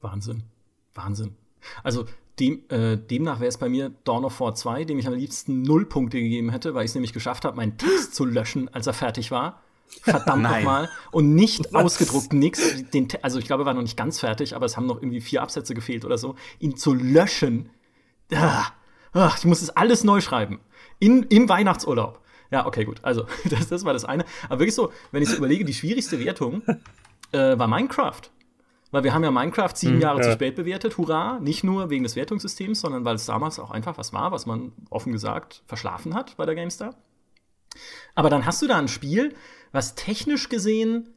Wahnsinn. Wahnsinn. Also dem, äh, demnach wäre es bei mir Dawn of War 2, dem ich am liebsten null Punkte gegeben hätte, weil ich es nämlich geschafft habe, meinen Text zu löschen, als er fertig war. Verdammt nochmal. Und nicht Was? ausgedruckt, nix. Den, also ich glaube, er war noch nicht ganz fertig, aber es haben noch irgendwie vier Absätze gefehlt oder so. Ihn zu löschen. Ah, ah, ich muss es alles neu schreiben. In, Im Weihnachtsurlaub. Ja, okay, gut. Also, das, das war das eine. Aber wirklich so, wenn ich so überlege, die schwierigste Wertung äh, war Minecraft. Weil wir haben ja Minecraft sieben hm, Jahre ja. zu spät bewertet, hurra. Nicht nur wegen des Wertungssystems, sondern weil es damals auch einfach was war, was man offen gesagt verschlafen hat bei der GameStar. Aber dann hast du da ein Spiel, was technisch gesehen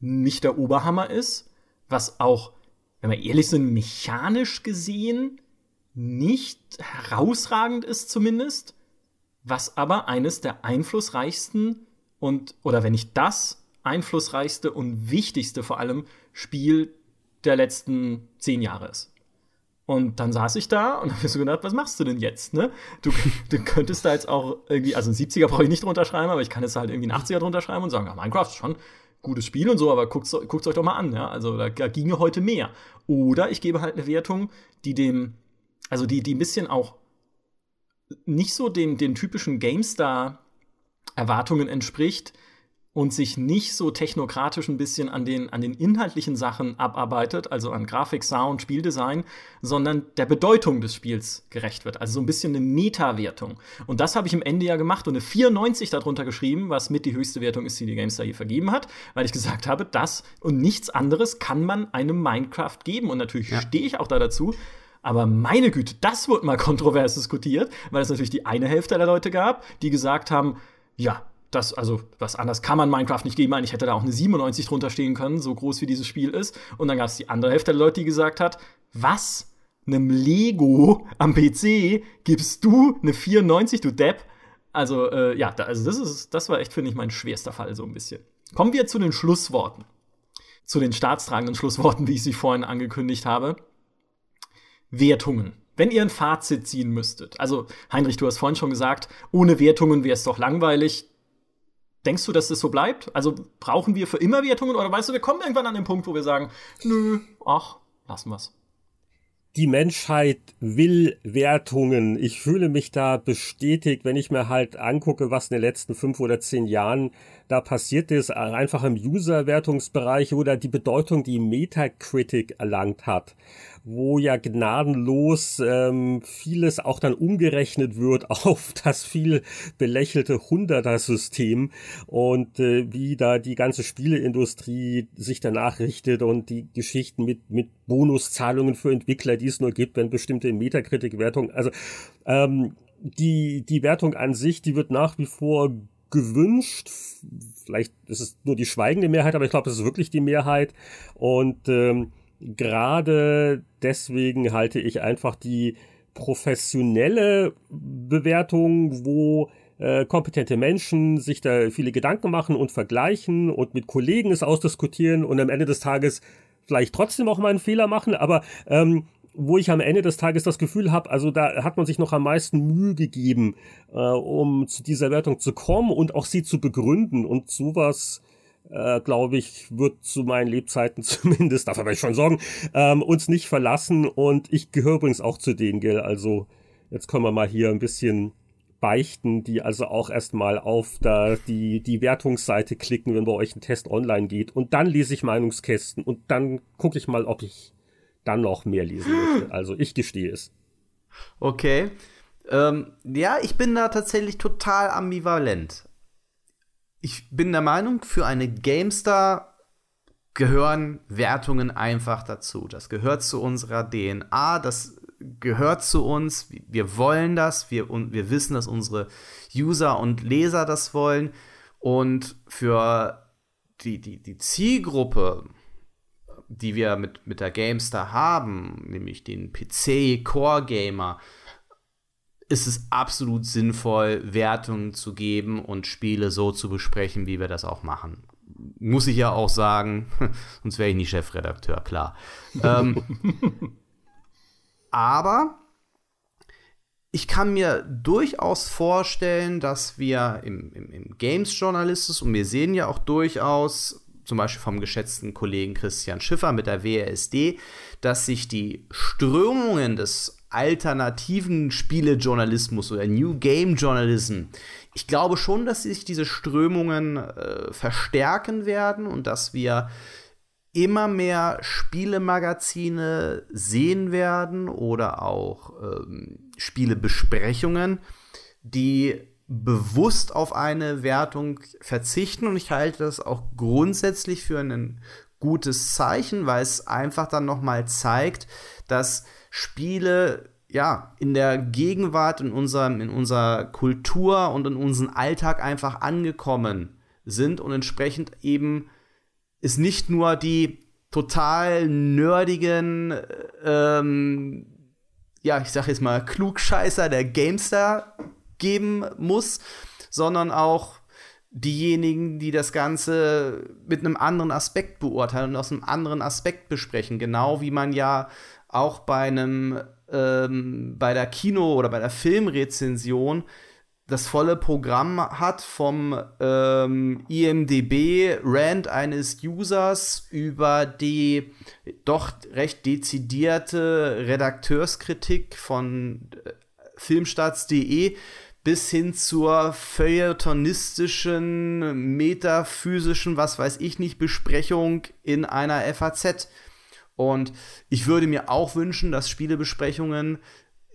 nicht der Oberhammer ist, was auch, wenn wir ehrlich sind, mechanisch gesehen nicht herausragend ist zumindest, was aber eines der einflussreichsten und, oder wenn nicht das einflussreichste und wichtigste vor allem Spiel der letzten zehn Jahre ist. Und dann saß ich da und habe mir so gedacht, was machst du denn jetzt? Ne? Du, du könntest da jetzt auch irgendwie, also ein 70er brauche ich nicht drunter schreiben, aber ich kann jetzt halt irgendwie ein 80er drunter schreiben und sagen, ja, Minecraft ist schon gutes Spiel und so, aber guckt es euch doch mal an. Ja? Also da, da ginge heute mehr. Oder ich gebe halt eine Wertung, die dem, also die, die ein bisschen auch nicht so den, den typischen GameStar-Erwartungen entspricht, und sich nicht so technokratisch ein bisschen an den, an den inhaltlichen Sachen abarbeitet, also an Grafik, Sound, Spieldesign, sondern der Bedeutung des Spiels gerecht wird. Also so ein bisschen eine Meta-Wertung. Und das habe ich im Ende ja gemacht und eine 94 darunter geschrieben, was mit die höchste Wertung ist, die die GameStar hier vergeben hat, weil ich gesagt habe, das und nichts anderes kann man einem Minecraft geben. Und natürlich ja. stehe ich auch da dazu. Aber meine Güte, das wurde mal kontrovers diskutiert, weil es natürlich die eine Hälfte der Leute gab, die gesagt haben, ja, das, also, was anders kann man Minecraft nicht geben. Ich hätte da auch eine 97 drunter stehen können, so groß wie dieses Spiel ist. Und dann gab es die andere Hälfte der Leute, die gesagt hat, was? Einem Lego am PC gibst du eine 94, du Depp? Also, äh, ja, da, also das ist, das war echt, finde ich, mein schwerster Fall, so ein bisschen. Kommen wir zu den Schlussworten. Zu den staatstragenden Schlussworten, wie ich sie vorhin angekündigt habe. Wertungen. Wenn ihr ein Fazit ziehen müsstet, also Heinrich, du hast vorhin schon gesagt, ohne Wertungen wäre es doch langweilig. Denkst du, dass das so bleibt? Also brauchen wir für immer Wertungen oder weißt du, wir kommen irgendwann an den Punkt, wo wir sagen, nö, ach, lassen wir's. Die Menschheit will Wertungen. Ich fühle mich da bestätigt, wenn ich mir halt angucke, was in den letzten fünf oder zehn Jahren da passiert ist, einfach im User-Wertungsbereich oder die Bedeutung, die Metacritic erlangt hat wo ja gnadenlos ähm, vieles auch dann umgerechnet wird auf das viel belächelte Hunderter-System und äh, wie da die ganze Spieleindustrie sich danach richtet und die Geschichten mit, mit Bonuszahlungen für Entwickler, die es nur gibt, wenn bestimmte Metakritik-Wertungen, also ähm, die, die Wertung an sich, die wird nach wie vor gewünscht. Vielleicht ist es nur die schweigende Mehrheit, aber ich glaube, es ist wirklich die Mehrheit. Und ähm, gerade deswegen halte ich einfach die professionelle Bewertung, wo äh, kompetente Menschen sich da viele Gedanken machen und vergleichen und mit Kollegen es ausdiskutieren und am Ende des Tages vielleicht trotzdem auch mal einen Fehler machen, aber ähm, wo ich am Ende des Tages das Gefühl habe, also da hat man sich noch am meisten Mühe gegeben, äh, um zu dieser Wertung zu kommen und auch sie zu begründen. Und sowas äh, glaube ich, wird zu meinen Lebzeiten zumindest, dafür werde ich schon sorgen, ähm, uns nicht verlassen. Und ich gehöre übrigens auch zu denen, gell? Also jetzt können wir mal hier ein bisschen beichten, die also auch erstmal auf da die, die Wertungsseite klicken, wenn bei euch ein Test online geht. Und dann lese ich Meinungskästen und dann gucke ich mal, ob ich dann noch mehr lesen möchte. Also ich gestehe es. Okay. Ähm, ja, ich bin da tatsächlich total ambivalent ich bin der Meinung, für eine GameStar gehören Wertungen einfach dazu. Das gehört zu unserer DNA, das gehört zu uns. Wir wollen das, wir, und wir wissen, dass unsere User und Leser das wollen. Und für die, die, die Zielgruppe, die wir mit, mit der GameStar haben, nämlich den PC-Core-Gamer, ist es absolut sinnvoll, Wertungen zu geben und Spiele so zu besprechen, wie wir das auch machen. Muss ich ja auch sagen, sonst wäre ich nicht Chefredakteur, klar. ähm, aber ich kann mir durchaus vorstellen, dass wir im, im, im Games-Journalismus, und wir sehen ja auch durchaus, zum Beispiel vom geschätzten Kollegen Christian Schiffer mit der WSD, dass sich die Strömungen des alternativen Spielejournalismus oder New Game Journalism. Ich glaube schon, dass sich diese Strömungen äh, verstärken werden und dass wir immer mehr Spielemagazine sehen werden oder auch ähm, Spielebesprechungen, die bewusst auf eine Wertung verzichten. Und ich halte das auch grundsätzlich für ein gutes Zeichen, weil es einfach dann noch mal zeigt, dass Spiele ja in der Gegenwart, in, unserem, in unserer Kultur und in unserem Alltag einfach angekommen sind und entsprechend eben ist nicht nur die total nerdigen, ähm, ja, ich sag jetzt mal, Klugscheißer der Gamestar geben muss, sondern auch diejenigen, die das Ganze mit einem anderen Aspekt beurteilen und aus einem anderen Aspekt besprechen. Genau wie man ja auch bei einem ähm, bei der Kino- oder bei der Filmrezension das volle Programm hat vom ähm, IMDB-Rand eines Users über die doch recht dezidierte Redakteurskritik von äh, filmstarts.de bis hin zur feuilletonistischen, metaphysischen, was weiß ich nicht, Besprechung in einer FAZ. Und ich würde mir auch wünschen, dass Spielebesprechungen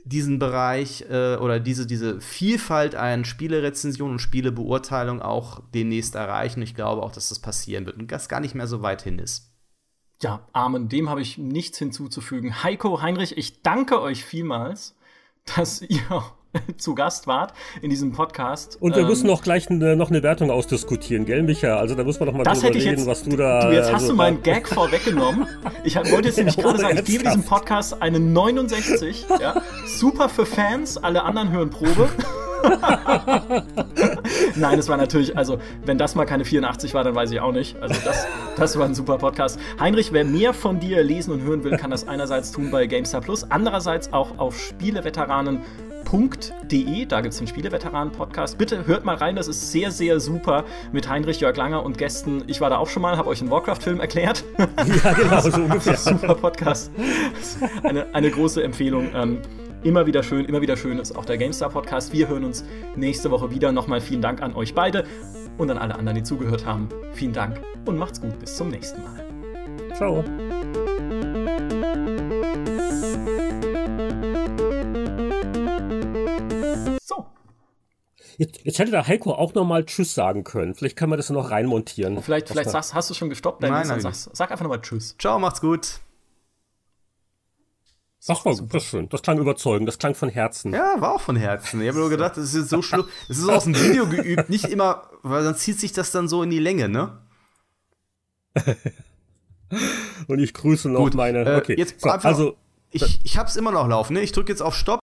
diesen Bereich äh, oder diese, diese Vielfalt an Spielerezension und Spielebeurteilung auch demnächst erreichen. Ich glaube auch, dass das passieren wird und das gar nicht mehr so weit hin ist. Ja, Amen, dem habe ich nichts hinzuzufügen. Heiko, Heinrich, ich danke euch vielmals, dass ihr zu Gast wart in diesem Podcast. Und wir ähm, müssen noch gleich eine, noch eine Wertung ausdiskutieren, gell, Micha? Also da muss man noch mal drüber reden, jetzt, was du da. Du, jetzt hast also, du meinen Gag vorweggenommen. Ich wollte jetzt nämlich gerade sagen, ich gebe diesem Podcast eine 69. Ja? Super für Fans, alle anderen hören Probe. Nein, es war natürlich, also wenn das mal keine 84 war, dann weiß ich auch nicht. Also das, das war ein super Podcast. Heinrich, wer mehr von dir lesen und hören will, kann das einerseits tun bei GameStar Plus, andererseits auch auf Spieleveteranen.de. Da gibt es den Spieleveteranen-Podcast. Bitte hört mal rein, das ist sehr, sehr super mit Heinrich Jörg Langer und Gästen. Ich war da auch schon mal, habe euch einen Warcraft-Film erklärt. Ja, genau, so ungefähr. Super Podcast. Eine, eine große Empfehlung. Ähm, Immer wieder schön, immer wieder schön ist auch der GameStar Podcast. Wir hören uns nächste Woche wieder. Nochmal vielen Dank an euch beide und an alle anderen, die zugehört haben. Vielen Dank und macht's gut. Bis zum nächsten Mal. Ciao. So. Jetzt, jetzt, hätte der Heiko auch noch mal Tschüss sagen können. Vielleicht kann man das noch reinmontieren. Vielleicht, vielleicht sagst, hast du schon gestoppt. Nein, nein. Sag, sag einfach noch mal Tschüss. Ciao, macht's gut. Ach, war das schön. Das klang überzeugend. Das klang von Herzen. Ja, war auch von Herzen. Ich habe nur gedacht, das ist jetzt so schlimm. Das ist aus dem Video geübt, nicht immer, weil dann zieht sich das dann so in die Länge, ne? Und ich grüße noch Gut, meine. Äh, okay, jetzt so, also ich, ich hab's immer noch laufen, ne? Ich drücke jetzt auf Stopp.